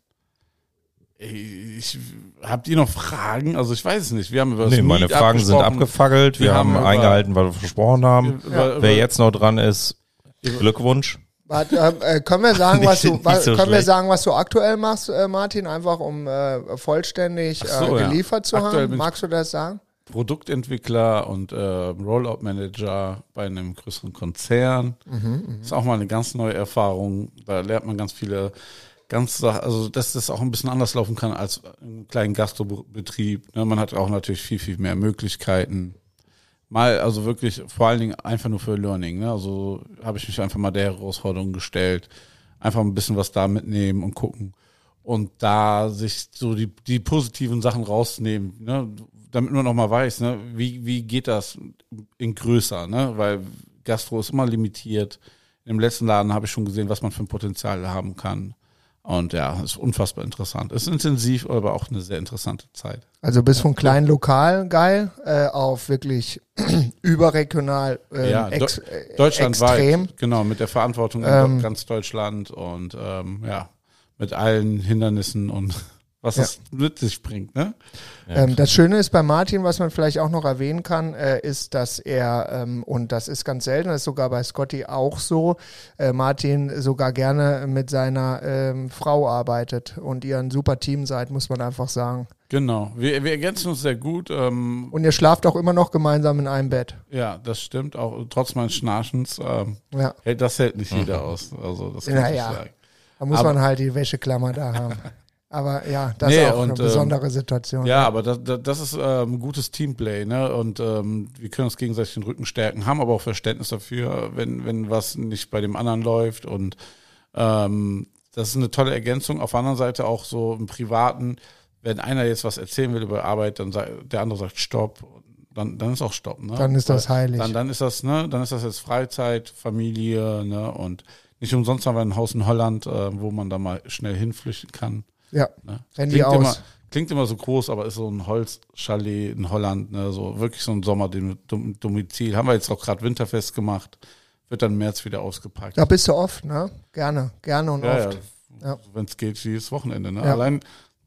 ich, habt ihr noch Fragen? Also ich weiß es nicht. Wir haben über das nee, meine Fragen sind abgefackelt. Wir, Wir haben, haben eingehalten, was wir versprochen haben. Über, über, Wer jetzt noch dran ist, Glückwunsch. Warte, äh, äh, können wir sagen, was du, nicht wa- so können wir sagen, was du aktuell machst, äh, Martin, einfach um äh, vollständig Ach so, äh, ja. geliefert zu Aktuell haben? Magst du das sagen? Produktentwickler und äh, Rollout-Manager bei einem größeren Konzern. Mhm, ist auch mal eine ganz neue Erfahrung. Da lernt man ganz viele ganz Sach- also dass das auch ein bisschen anders laufen kann als im kleinen Gastrobetrieb. Ne? Man hat auch natürlich viel, viel mehr Möglichkeiten. Mal, also wirklich vor allen Dingen einfach nur für Learning. Ne? Also habe ich mich einfach mal der Herausforderung gestellt. Einfach ein bisschen was da mitnehmen und gucken. Und da sich so die, die positiven Sachen rausnehmen, ne? Damit man auch mal weiß, ne? wie, wie geht das in größer, ne? weil Gastro ist immer limitiert. Im letzten Laden habe ich schon gesehen, was man für ein Potenzial haben kann. Und ja, ist unfassbar interessant. Ist intensiv, aber auch eine sehr interessante Zeit. Also bis von klein lokal geil äh, auf wirklich überregional äh, Ja, ex, Deutschlandweit, extrem. genau, mit der Verantwortung Ähm, in ganz Deutschland und ähm, ja, mit allen Hindernissen und was Ja. das mit sich bringt, ne? Ähm, das Schöne ist bei Martin, was man vielleicht auch noch erwähnen kann, äh, ist, dass er, ähm, und das ist ganz selten, das ist sogar bei Scotty auch so, äh, Martin sogar gerne mit seiner ähm, Frau arbeitet und ihr ein super Team seid, muss man einfach sagen. Genau. Wir, wir ergänzen uns sehr gut. Ähm, Und ihr schlaft auch immer noch gemeinsam in einem Bett. ja, das stimmt. Auch trotz meines Schnarchens ähm, Ja, hält das hält nicht jeder aus. Also das kann Naja. ich sagen. da muss Aber- man halt die Wäscheklammer da haben. Aber ja, das Nee, ist auch eine und, ähm, besondere Situation. Ja, aber das, das, das ist ähm, gutes Teamplay, ne? Und ähm, wir können uns gegenseitig den Rücken stärken, haben aber auch Verständnis dafür, wenn, wenn was nicht bei dem anderen läuft. Und ähm, das ist eine tolle Ergänzung. Auf der anderen Seite auch so im Privaten, wenn einer jetzt was erzählen will über Arbeit, dann sagt der andere sagt Stopp, dann, dann ist auch Stopp, ne? Dann ist das heilig. Dann, dann ist das, ne, dann ist das jetzt Freizeit, Familie, ne? Und nicht umsonst haben wir ein Haus in Holland, äh, wo man da mal schnell hinflüchten kann. Ja, Ne? Klingt, aus. Immer, klingt immer so groß, aber ist so ein Holzchalet in Holland, ne? so wirklich so ein Sommerdomizil. Haben wir jetzt auch gerade Winterfest gemacht. Wird dann im März wieder ausgepackt. Da bist du oft, ne? Gerne, gerne und ja, oft. ja. Ja. Wenn es geht, jedes Wochenende. Ne? Allein,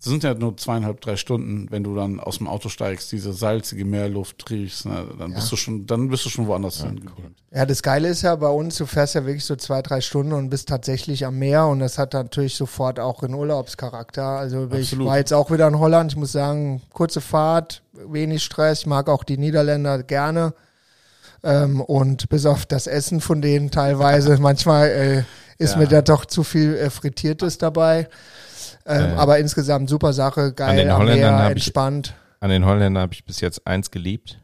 es sind ja nur zweieinhalb, drei Stunden, wenn du dann aus dem Auto steigst, diese salzige Meerluft riechst, ne? dann bist du schon, dann bist du schon woanders hin gewöhnt. Ja, das Geile ist ja bei uns, du fährst ja wirklich so zwei, drei Stunden und bist tatsächlich am Meer und das hat natürlich sofort auch einen Urlaubscharakter. Also ich Absolut. war jetzt auch wieder in Holland, ich muss sagen, kurze Fahrt, wenig Stress, ich mag auch die Niederländer gerne. Ähm, und bis auf das Essen von denen teilweise, manchmal äh, ist Ja. mir da doch zu viel äh, Frittiertes dabei. Ähm, Äh, aber insgesamt super Sache, geil, den am Holländern Meer, hab ich- entspannt. An den Holländern habe ich bis jetzt eins geliebt.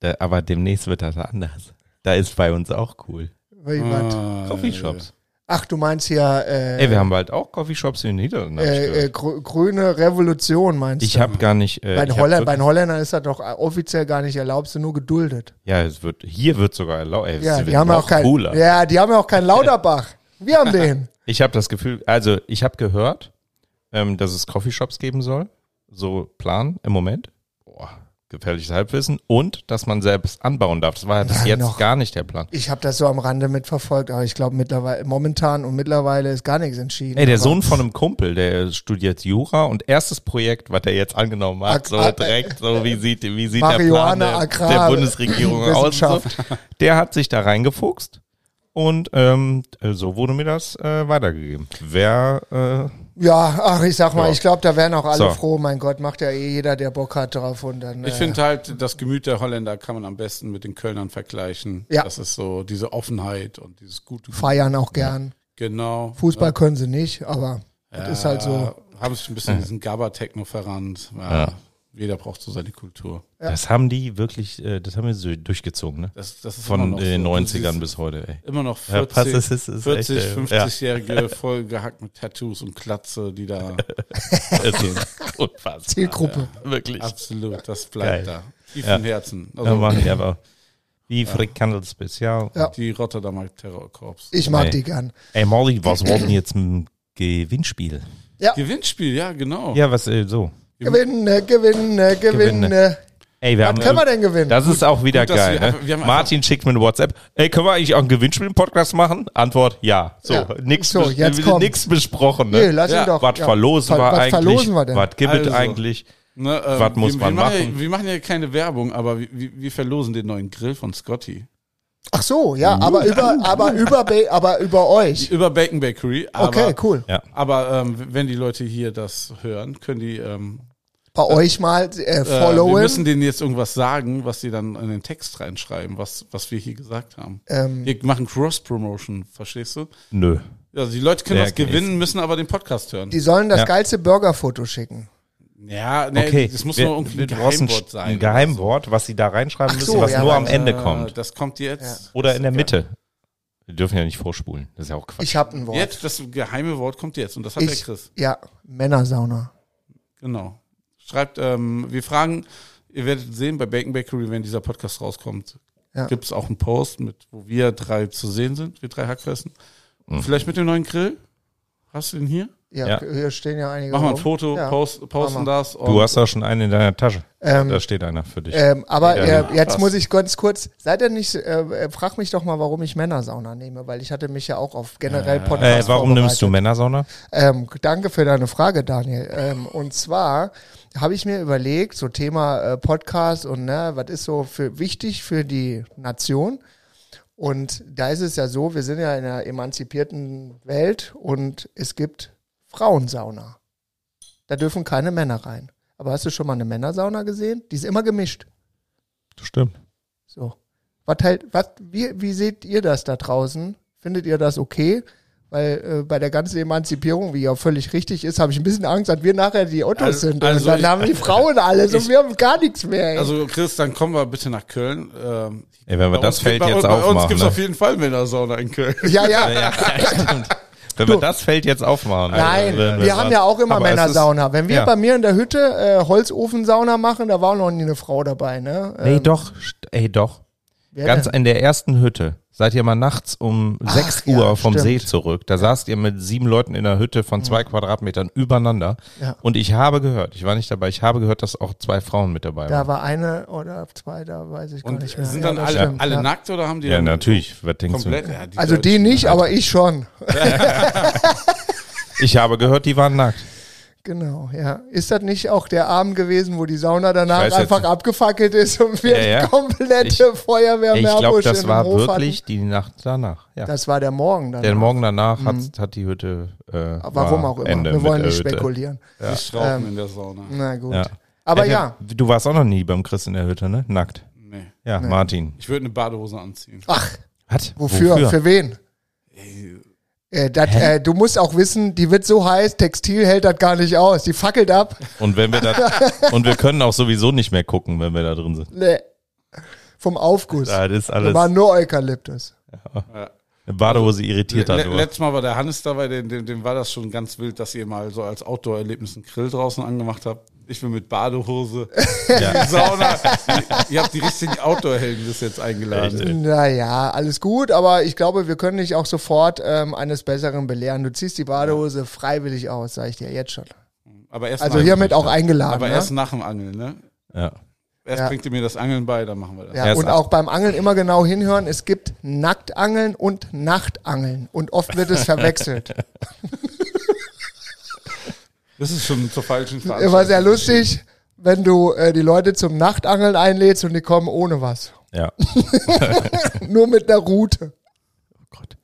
Da, aber demnächst wird das anders. Da ist bei uns auch cool. Wie, was? Ah, Coffeeshops. Ach, du meinst hier äh, Ey, wir haben bald auch Coffeeshops in den Niederlanden. ich äh, äh, grüne Revolution, meinst ich du? habe gar nicht. Äh, Bei ich den, Holländern, bei den wirklich- Holländern ist das doch offiziell gar nicht erlaubt, sind nur geduldet. Ja, es wird, hier wird sogar erlaubt. Ey, Ja, die haben ja auch kein, cooler. ja, die haben ja auch keinen Lauterbach. Wir haben den. Ich habe das Gefühl, also ich habe gehört, ähm, dass es Coffeeshops geben soll. So Plan im Moment. Boah, gefährliches Halbwissen. Und dass man selbst anbauen darf. Das war ja bis Ja, jetzt noch. gar nicht der Plan. Ich habe das so am Rande mitverfolgt, aber ich glaube mittlerweile, momentan und mittlerweile ist gar nichts entschieden. Ey, der Sohn von einem Kumpel, der studiert Jura und erstes Projekt, was er jetzt angenommen hat, Ag- so direkt, so wie sieht, wie sieht der Plan der, der Bundesregierung aus? So. Der hat sich da reingefuchst und ähm, so wurde mir das äh, weitergegeben. Wer, äh, Ja, ach, ich sag mal, Ja. ich glaube, da wären auch alle So. froh. Mein Gott, macht ja eh jeder, der Bock hat drauf. Und dann, Ich äh, finde halt, das Gemüt der Holländer kann man am besten mit den Kölnern vergleichen. Ja. Das ist so diese Offenheit und dieses gute feiern auch gern. Genau. Fußball können sie nicht, aber das ist halt so. Haben sich ein bisschen in diesen Gabba-Techno verrannt. Ja. Ja. Jeder braucht so seine Kultur. Ja. Das haben die wirklich, äh, das haben wir so durchgezogen, ne? Das, das Von den so. Du 90ern siehst bis heute, ey. Immer noch Ja, 40, passt, es ist, ist 40 echt, äh, ja. 50-Jährige voll gehackt mit Tattoos und Klatze, die da unfassbar. Zielgruppe. Ja, wirklich. absolut, das bleibt Geil. da. Tief Ja. im Herzen. Ja, Also machen die aber. Wie Frikandel Spezial. Ja. die Rotterdamer Terrorkorps. Ich mag Nee. die gern. Ey, Molly, was war denn jetzt ein Gewinnspiel? Gewinnspiel, ja, genau. Ja, was, äh, so. Gewinne, gewinne, gewinne. Ey, wir Was haben, können wir denn gewinnen? das ist auch wieder gut, geil, wir ne? wir haben Martin schickt mir eine WhatsApp. Ey, können wir eigentlich auch ein Gewinnspiel im Podcast machen? Antwort, ja. So, Ja. nix, So, bes- besprochen, nee, ne? lass Ja. ihn doch. Was ja. verlosen Ver- wir was eigentlich? verlosen wir denn? Was gibt es Also. eigentlich? Ne, ähm, Was muss wir, man wir machen? machen? Ja, wir machen ja keine Werbung, aber wir, wir verlosen den neuen Grill von Scotty. Ach so, ja, aber über, aber über, aber über euch. Über Bacon Bakery. Aber, Okay, cool. Ja. Aber ähm, wenn die Leute hier das hören, können die ähm, Bei euch mal äh, äh, wir followen. müssen denen jetzt irgendwas sagen, was sie dann in den Text reinschreiben, was, was wir hier gesagt haben. ähm, Wir machen Cross-Promotion, verstehst du? Nö. Also die Leute können Ja, was gewinnen, müssen aber den Podcast hören. die sollen das Ja. geilste Burgerfoto schicken. Ja, nee, Okay. das muss Wir- nur irgendwie ein Geheimwort sein. Ein Geheimwort, was sie da reinschreiben Ach müssen, so, was ja, nur am Ende Äh, kommt. Das kommt jetzt. Oder in der Mitte. Wir dürfen ja nicht vorspulen. Das ist ja auch Quatsch. Ich habe ein Wort. Jetzt, das geheime Wort kommt jetzt und das hat der ich, Chris. ja, Männersauna. Genau. Schreibt, ähm, wir fragen, ihr werdet sehen, bei Bacon Bakery, wenn dieser Podcast rauskommt, Ja. gibt es auch einen Post, mit, wo wir drei zu sehen sind, wir drei Hackfressen. Mhm. Vielleicht mit dem neuen Grill. Hast du den hier? Ja, Ja. hier stehen ja einige. Mach mal ein rum. Foto, Ja. post, posten das. Und Du hast auch schon einen in deiner Tasche. Ähm, da steht einer für dich. Ähm, aber äh, jetzt passt. muss ich ganz kurz, seid ihr nicht, äh, äh, frag mich doch mal, warum ich Männersauna nehme, weil ich hatte mich ja auch auf generell äh, Podcast warum nimmst du. Männersauna? Ähm, danke für deine Frage, Daniel. Ähm, und zwar habe ich mir überlegt, so Thema äh, Podcast und ne, was ist so für wichtig für die Nation? Und da ist es ja so, wir sind ja in einer emanzipierten Welt und es gibt Frauensauna. Da dürfen keine Männer rein. Aber hast du schon mal eine Männersauna gesehen? Die ist immer gemischt. Das stimmt. So. Was halt, was, wie, wie seht ihr das da draußen? Findet ihr das okay? Weil äh, bei der ganzen Emanzipierung, wie ja völlig richtig ist, habe ich ein bisschen Angst, dass wir nachher die Ottos Also- sind. also und dann ich- haben die Frauen alles und ich- wir haben gar nichts mehr. Ey. Also Chris, dann kommen wir bitte nach Köln. Ähm, Ey, wenn wir bei das uns Feld gibt- bei, jetzt bei uns aufmachen. gibt es Ne? auf jeden Fall Männersauna in Köln. ja, ja. Ja, stimmt. Wenn wir das Feld jetzt aufmachen. Nein, wenn wir haben ja auch immer Männersauna. Wenn wir ja. bei mir in der Hütte äh, Holzofensauna machen, da war noch nie eine Frau dabei, ne? Nee, Ähm, doch. St- Ey, doch. Wer Ganz denn? in der ersten Hütte seid ihr mal nachts um Ach, 6 ja, Uhr vom stimmt. See zurück. Da saßt ihr mit sieben Leuten in einer Hütte von zwei Quadratmetern übereinander. Ja. Und ich habe gehört, ich war nicht dabei, ich habe gehört, dass auch zwei Frauen mit dabei Da waren. war eine oder zwei, da weiß ich gar Und nicht mehr. sind Ja, dann das alle, stimmt, alle ja. nackt oder haben die Ja, dann natürlich. Was denkst komplett? du? Ja, die Also die nicht, aber ich schon. Ich habe gehört, die waren nackt. Genau, ja. Ist das nicht auch der Abend gewesen, wo die Sauna danach einfach nicht. abgefackelt ist und wir Ja, ja. komplette Ich- Feuerwehr Ich glaube, das war wirklich die Nacht danach. Ja. Hatten. Das war der Morgen dann. Der Morgen danach hat, hat die Hütte. Äh, Warum war auch immer. Ende wir wollen nicht spekulieren. Nicht rauchen Ähm, in der Sauna. Na gut. Ja. Aber ja. Du warst auch noch nie beim Chris in der Hütte, ne? Nackt. Nee. Ja, Martin. Ich würde eine Badehose anziehen. Ach, Was? wofür? Für wen? Äh, dat, äh, du musst auch wissen, die wird so heiß, Textil hält das gar nicht aus. Die fackelt ab. Und wenn wir das, und wir können auch sowieso nicht mehr gucken, wenn wir da drin sind. Nee. Vom Aufguss. Da ist Da alles. war nur Eukalyptus. Ja. Eine Badehose irritiert Le halt letztes Mal war der Hannes dabei, dem, dem, dem war das schon ganz wild, dass ihr mal so als Outdoor-Erlebnis einen Grill draußen angemacht habt. Ich bin mit Badehose, Ja. Sauna. ihr habt die richtigen Outdoor-Helden bis jetzt eingeladen. Echt? Naja, alles gut, aber ich glaube, wir können dich auch sofort ähm, eines Besseren belehren. Du ziehst die Badehose freiwillig aus, sage ich dir jetzt schon. Aber erst Also hiermit auch eingeladen. aber ne? erst nach dem Angeln, ne? Ja. Erst Ja. bringt ihr mir das Angeln bei, dann machen wir das. Ja, und ab. auch beim Angeln immer genau hinhören. Es gibt Nacktangeln und Nachtangeln. Und oft wird es verwechselt. Das ist schon zur falschen War sehr lustig, wenn du äh, die Leute zum Nachtangeln einlädst und die kommen ohne was. Ja. Nur mit einer Route. Oh Gott.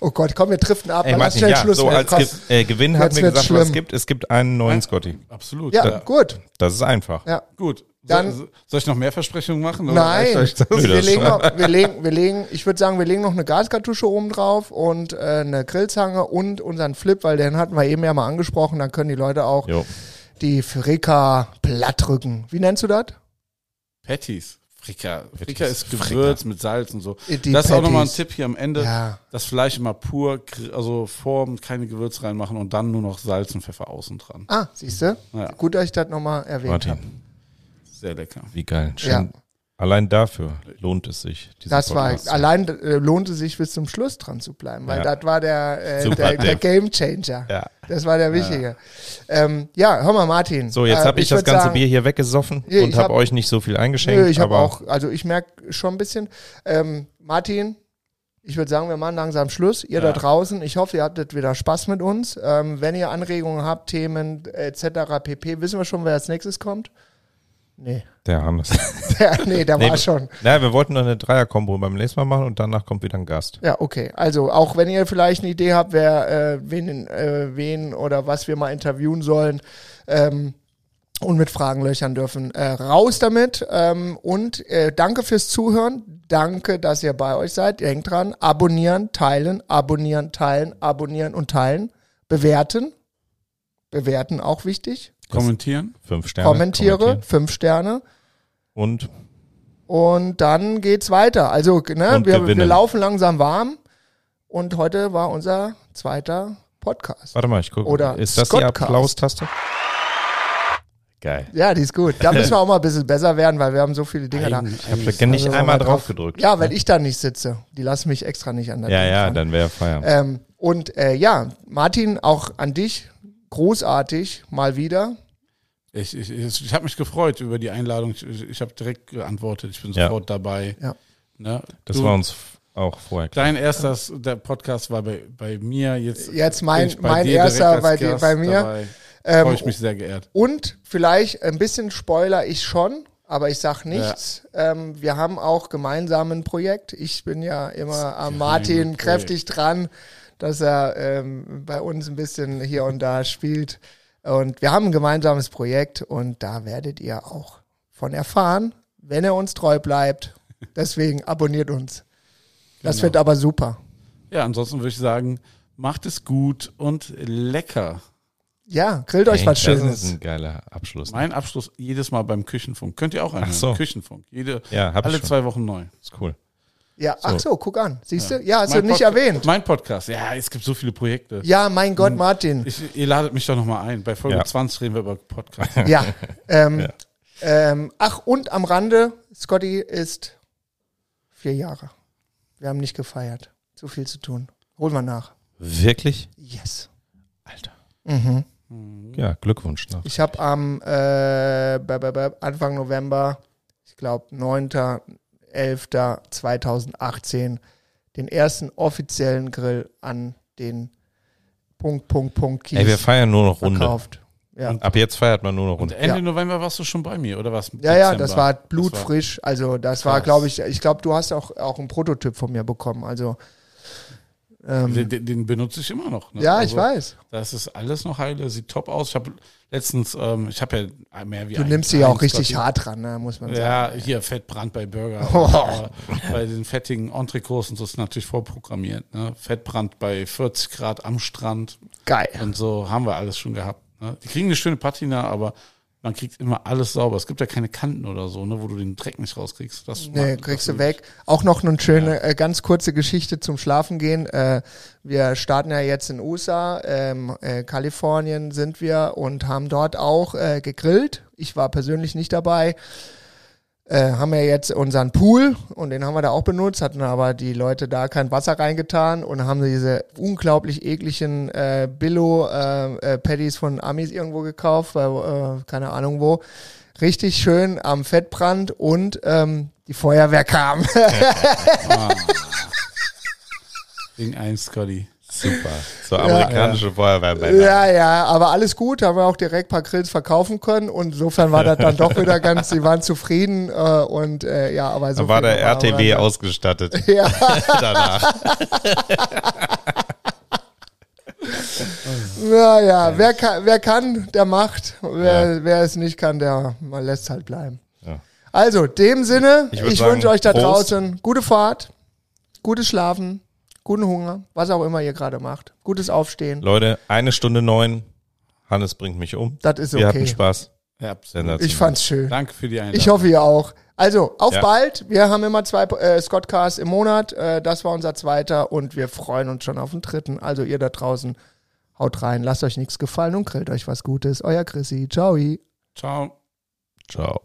Oh Gott, komm, wir driften ab. Ey, Martin, ja, Schluss so als. Ge äh, Gewinn haben wir wird's gesagt, was es schlimm. gibt. Es gibt einen neuen Scotty. Absolut. Ja, gut. Das ist einfach. Ja. Gut. Dann- soll, soll ich noch mehr Versprechungen machen? oder Nein, wir legen, noch, wir, legen, wir legen, ich würde sagen, wir legen noch eine Gaskartusche oben drauf und äh, eine Grillzange und unseren Flip, weil den hatten wir eben ja mal angesprochen, dann können die Leute auch Jo. die Frika Plattrücken. Wie nennst du das? Patties. Frika. Frika ist Gewürz mit Salz und so. Die das ist auch nochmal ein. Tipp hier am Ende. Ja. Das Fleisch immer pur, also formen, keine Gewürz reinmachen und dann nur noch Salz und Pfeffer außen dran. Ah, siehst du? Ja. Gut, dass ich das nochmal erwähnt habe. Sehr lecker. wie geil. Schön. Ja. Allein dafür lohnt es sich. Das war, Podcast allein äh, lohnte sich bis zum Schluss dran zu bleiben, weil Ja. das war der, äh, Super der, der. Game Changer. Ja. Das war der Wichtige. Ja, ähm, ja hör mal, Martin. So, jetzt äh, habe ich, das würd ganze sagen, Bier hier weggesoffen Nee, und ich habe hab- euch nicht so viel eingeschenkt. Nö, ich habe auch, also ich merke schon ein bisschen. Ähm, Martin, ich würde sagen, wir machen langsam Schluss. Ihr da Ja. draußen, ich hoffe, ihr hattet wieder Spaß mit uns. Ähm, wenn ihr Anregungen habt, Themen etc. pp, wissen wir schon, wer als nächstes kommt? Nee, der Hannes. der, nee, der Nee, war schon. Na, wir wollten noch eine Dreier-Kombo beim nächsten Mal machen und danach kommt wieder ein Gast. Ja, okay. Also auch wenn ihr vielleicht eine Idee habt, wer äh, wen, äh, wen oder was wir mal interviewen sollen ähm, und mit Fragen löchern dürfen, äh, raus damit. Ähm, und äh, danke fürs Zuhören. Danke, dass ihr bei euch seid. Denkt dran, abonnieren, teilen, abonnieren, teilen, abonnieren und teilen. Bewerten. Bewerten auch wichtig. Kommentieren. Fünf Sterne. Kommentiere, fünf Sterne. Und Und dann geht's weiter. Also, ne, Und wir, wir laufen langsam warm. Und heute war unser zweiter Podcast. warte mal, ich gucke. Oder Ist das die Scottcast. Applaustaste? Geil. Ja, die ist gut. Da müssen wir auch mal ein bisschen besser werden, weil wir haben so viele Dinge da. Eigen- Ich habe da nicht Also, einmal mal drauf gedrückt. Ja, weil ich da nicht sitze. Die lassen mich extra nicht an der Ja, Ding ja, dran. dann wäre Feierabend. Ähm, und äh, ja, Martin, auch an dich. Großartig, mal wieder. Ich, ich, ich, ich habe mich gefreut über die Einladung. Ich, ich, habe direkt geantwortet. Ich bin Ja. sofort dabei. Ja. Ne? Das Du, war uns auch vorher klar. Dein erster, der Podcast war bei, bei mir. Jetzt, Jetzt mein, mein erster bei, dir, bei mir. dabei. Ähm, Freue ich mich sehr geehrt. Und vielleicht ein bisschen spoiler ich schon, aber ich sag nichts. Ähm, wir haben auch gemeinsam ein Projekt. Ich bin ja immer am Martin Projekt. kräftig dran, dass er ähm, bei uns ein bisschen hier und da spielt. Und wir haben ein gemeinsames Projekt und da werdet ihr auch von erfahren, wenn er uns treu bleibt. Deswegen abonniert uns. Das Genau. wird aber super. Ja, ansonsten würde ich sagen, macht es gut und lecker. Ja, grillt euch Ey, was Das Schönes. ist ein geiler Abschluss. Mein Abschluss jedes Mal beim Küchenfunk. Könnt ihr auch. Ach so. Küchenfunk. Jede, Ja, hab ich alle schon. zwei Wochen neu. Ist cool. Ja, ach so, guck an. Siehst du? Ja, hast Mein du nicht Pod- erwähnt. Mein Podcast. Ja, es gibt so viele Projekte. Ja, mein Gott, Martin. Ich, ihr ladet mich doch nochmal ein. Bei Folge Ja. 20 reden wir über Podcast. Ja. Ähm, Ja. Ähm, ach, und am Rande, Scotty ist vier Jahre. Wir haben nicht gefeiert. Zu viel zu tun. Holen wir nach. Wirklich? Yes. Alter. Mhm. Ja, Glückwunsch noch. Ich habe am äh, Anfang November, ich glaube 9.11.2018, den ersten offiziellen Grill an den Punkt, Punkt, Punkt Kies Ey, wir feiern nur noch Runde. verkauft. Ja. Ab jetzt feiert man nur noch Und Runde. Ende Ja. November warst du schon bei mir, oder was? Ja, ja, das war blutfrisch. Also das war, krass. glaube ich, ich glaube, du hast auch, auch einen Prototyp von mir bekommen. Also ähm, Den, den, benutze ich immer noch. Ne? ja, ich Also, weiß. Das ist alles noch heile, sieht top aus. Ich habe letztens, ähm, ich habe ja mehr wie Du nimmst sie ja auch richtig Scotty. hart dran, ne, muss man Ja, sagen. hier Fettbrand bei Burger. Oh. Bei den fettigen Entrecots und so ist natürlich vorprogrammiert. Ne? Fettbrand bei 40 Grad am Strand Geil. und so haben wir alles schon gehabt. Ne? Die kriegen eine schöne Patina, aber man kriegt immer alles sauber. Es gibt ja keine Kanten oder so, ne, wo du den Dreck nicht rauskriegst. Das Nee, kriegst du weg. Auch noch eine schöne, äh, ganz kurze Geschichte zum Schlafen gehen. Äh, wir starten ja jetzt in USA, ähm, äh, Kalifornien sind wir und haben dort auch äh, gegrillt. Ich war persönlich nicht dabei. Äh, haben wir jetzt unseren Pool und den haben wir da auch benutzt, hatten aber die Leute da kein Wasser reingetan und haben diese unglaublich ekligen äh, Billo äh, äh, von Amis irgendwo gekauft, bei, äh, keine Ahnung wo. Richtig schön am Fettbrand und ähm, die Feuerwehr kam. Ah. Wegen Scotty. Super. So amerikanische Feuerwehrmänner. ja, ja, aber alles gut, haben wir auch direkt ein paar Grills verkaufen können und insofern war das dann doch wieder ganz, sie waren zufrieden äh, und äh, ja, aber so Da war der RTW Rande. ausgestattet Ja, danach. naja, wer kann, wer kann, der macht. Wer, wer es nicht kann, der man lässt halt bleiben. Ja. Also, dem Sinne, Ich ich, wünsche euch da Prost. draußen gute Fahrt, gutes Schlafen, guten Hunger, was auch immer ihr gerade macht. Gutes Aufstehen. Leute, eine Stunde neun. Hannes bringt mich um. Das ist Wir hatten okay. Spaß. Ja. Ich fand's schön. Danke für die Einladung. Ich hoffe, ihr auch. Also, auf Ja. bald. Wir haben immer zwei äh, Scottcasts im Monat. Äh, das war unser zweiter und wir freuen uns schon auf den dritten. Also, ihr da draußen, haut rein, lasst euch nichts gefallen und grillt euch was Gutes. Euer Chrissy. Ciao. Ciao. Ciao.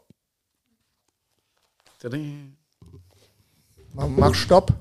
Mach Stopp.